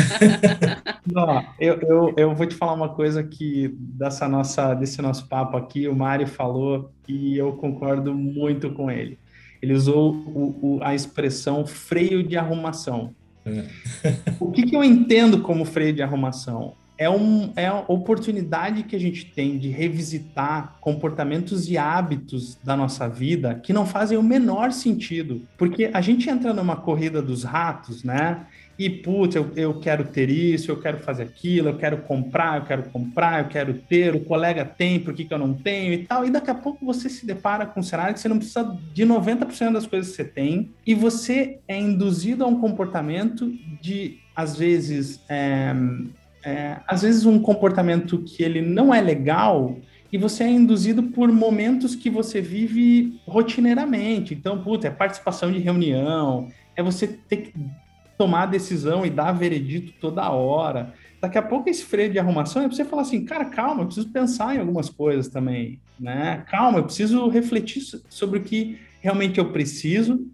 não, eu, eu, eu vou te falar uma coisa que dessa nossa, desse nosso papo aqui, o Mário falou e eu concordo muito com ele. Ele usou o, o, a expressão freio de arrumação. O que, que eu entendo como freio de arrumação? É, um, é a oportunidade que a gente tem de revisitar comportamentos e hábitos da nossa vida que não fazem o menor sentido. Porque a gente entra numa corrida dos ratos, né? E putz, eu, eu quero ter isso, eu quero fazer aquilo, eu quero comprar, eu quero comprar, eu quero ter, o colega tem, por que, que eu não tenho e tal. E daqui a pouco você se depara com um cenário que você não precisa de 90% das coisas que você tem e você é induzido a um comportamento de, às vezes, é, é, às vezes um comportamento que ele não é legal e você é induzido por momentos que você vive rotineiramente. Então, putz, é participação de reunião, é você ter que tomar decisão e dar veredito toda hora. Daqui a pouco esse freio de arrumação é para você falar assim, cara, calma, eu preciso pensar em algumas coisas também, né? Calma, eu preciso refletir sobre o que realmente eu preciso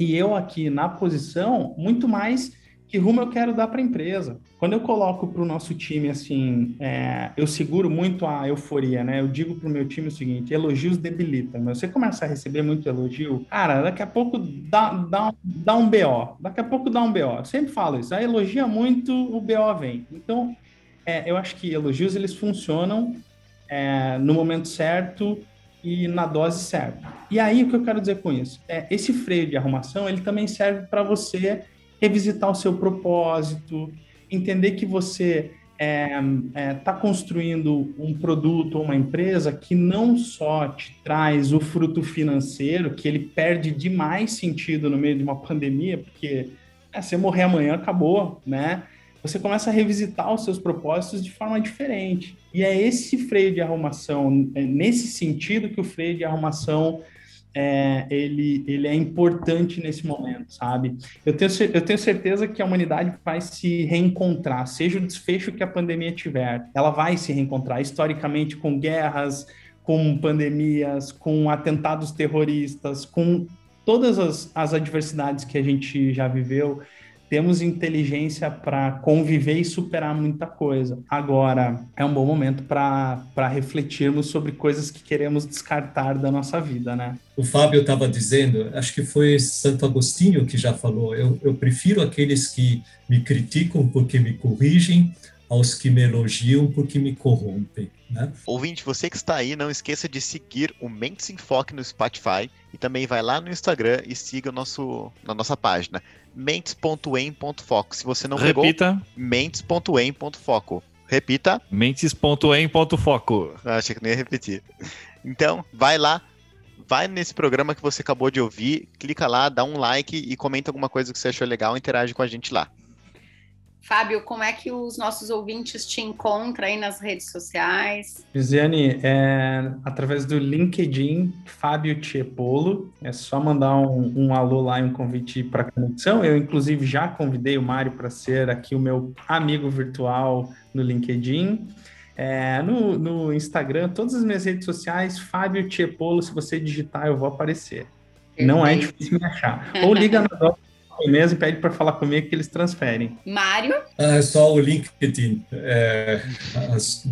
e eu aqui na posição muito mais que rumo eu quero dar para a empresa. Quando eu coloco para o nosso time assim, é, eu seguro muito a euforia, né? Eu digo para o meu time o seguinte: elogios debilitam. Você começa a receber muito elogio, cara, daqui a pouco dá, dá, dá um BO. Daqui a pouco dá um BO. Eu sempre falo isso. Aí elogia muito, o BO vem. Então, é, eu acho que elogios eles funcionam é, no momento certo e na dose certa. E aí, o que eu quero dizer com isso? É, esse freio de arrumação, ele também serve para você revisitar o seu propósito, entender que você está é, é, tá construindo um produto ou uma empresa que não só te traz o fruto financeiro, que ele perde demais sentido no meio de uma pandemia, porque é, se morrer amanhã, acabou, né? Você começa a revisitar os seus propósitos de forma diferente. E é esse freio de arrumação, é nesse sentido que o freio de arrumação é, ele, ele é importante nesse momento, sabe? Eu tenho, eu tenho certeza que a humanidade vai se reencontrar, seja o desfecho que a pandemia tiver, ela vai se reencontrar historicamente com guerras, com pandemias, com atentados terroristas, com todas as, as adversidades que a gente já viveu temos inteligência para conviver e superar muita coisa. Agora, é um bom momento para refletirmos sobre coisas que queremos descartar da nossa vida, né? O Fábio estava dizendo, acho que foi Santo Agostinho que já falou, eu, eu prefiro aqueles que me criticam porque me corrigem aos que me elogiam porque me corrompem. Né? Ouvinte, você que está aí, não esqueça de seguir o Mentes em Foque no Spotify e também vai lá no Instagram e siga o nosso, na nossa página mentes.em.foco. Se você não Repita. pegou, mentes.em.foco. Repita. Mentes.em.foco. Ah, achei que não ia repetir. Então, vai lá, vai nesse programa que você acabou de ouvir, clica lá, dá um like e comenta alguma coisa que você achou legal, interage com a gente lá. Fábio, como é que os nossos ouvintes te encontram aí nas redes sociais? Viziane, é, através do LinkedIn, Fábio Tiepolo. É só mandar um, um alô lá e um convite para conexão. Eu, inclusive, já convidei o Mário para ser aqui o meu amigo virtual no LinkedIn. É, no, no, Instagram, todas as minhas redes sociais, Fábio Tiepolo, se você digitar, eu vou aparecer. Não é difícil me achar. Ou liga na mesmo e pede para falar comigo que eles transferem. Mário? Ah, é só o LinkedIn. É,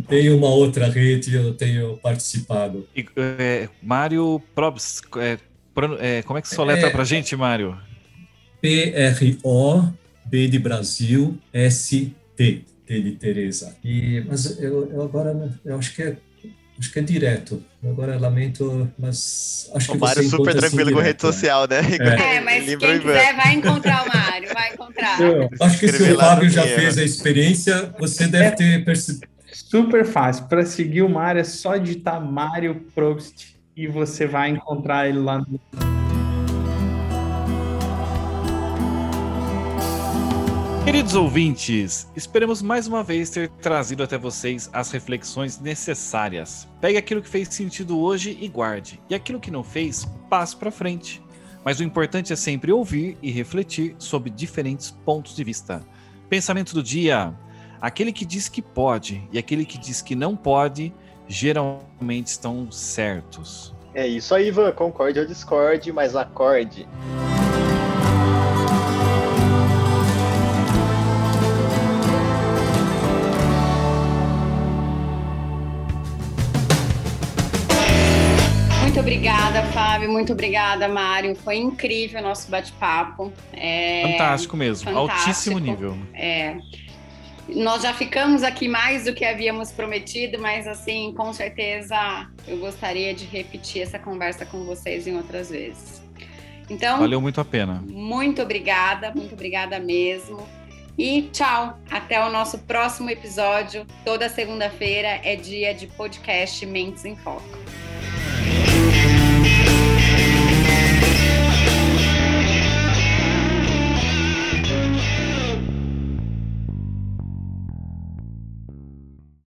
tem uma outra rede, eu tenho participado. E, é, Mário Probs, é, é, como é que você soletra é, para gente, Mário? P-R-O, B de Brasil, S-T, T de Tereza. E, mas eu, eu agora, eu acho que é Acho que é direto. Agora lamento, mas acho que o Mário é super tranquilo com rede social, né? É, é mas quem quiser vai encontrar o Mário, vai encontrar. Eu, acho que se o Fábio já fez a experiência, você deve ter percebido. Super fácil. Para seguir o Mário é só digitar Mário Probst e você vai encontrar ele lá no Queridos ouvintes, esperamos mais uma vez ter trazido até vocês as reflexões necessárias. Pegue aquilo que fez sentido hoje e guarde, e aquilo que não fez, passe para frente. Mas o importante é sempre ouvir e refletir sobre diferentes pontos de vista. Pensamento do dia: aquele que diz que pode e aquele que diz que não pode, geralmente estão certos. É isso aí, Ivan. Concorde ou discorde, mas acorde. Fábio. Muito obrigada, Mário. Foi incrível o nosso bate-papo. É... Fantástico mesmo. Fantástico. Altíssimo nível. É. Nós já ficamos aqui mais do que havíamos prometido, mas assim, com certeza eu gostaria de repetir essa conversa com vocês em outras vezes. Então, valeu muito a pena. Muito obrigada, muito obrigada mesmo. E tchau, até o nosso próximo episódio. Toda segunda-feira é dia de podcast Mentes em Foco.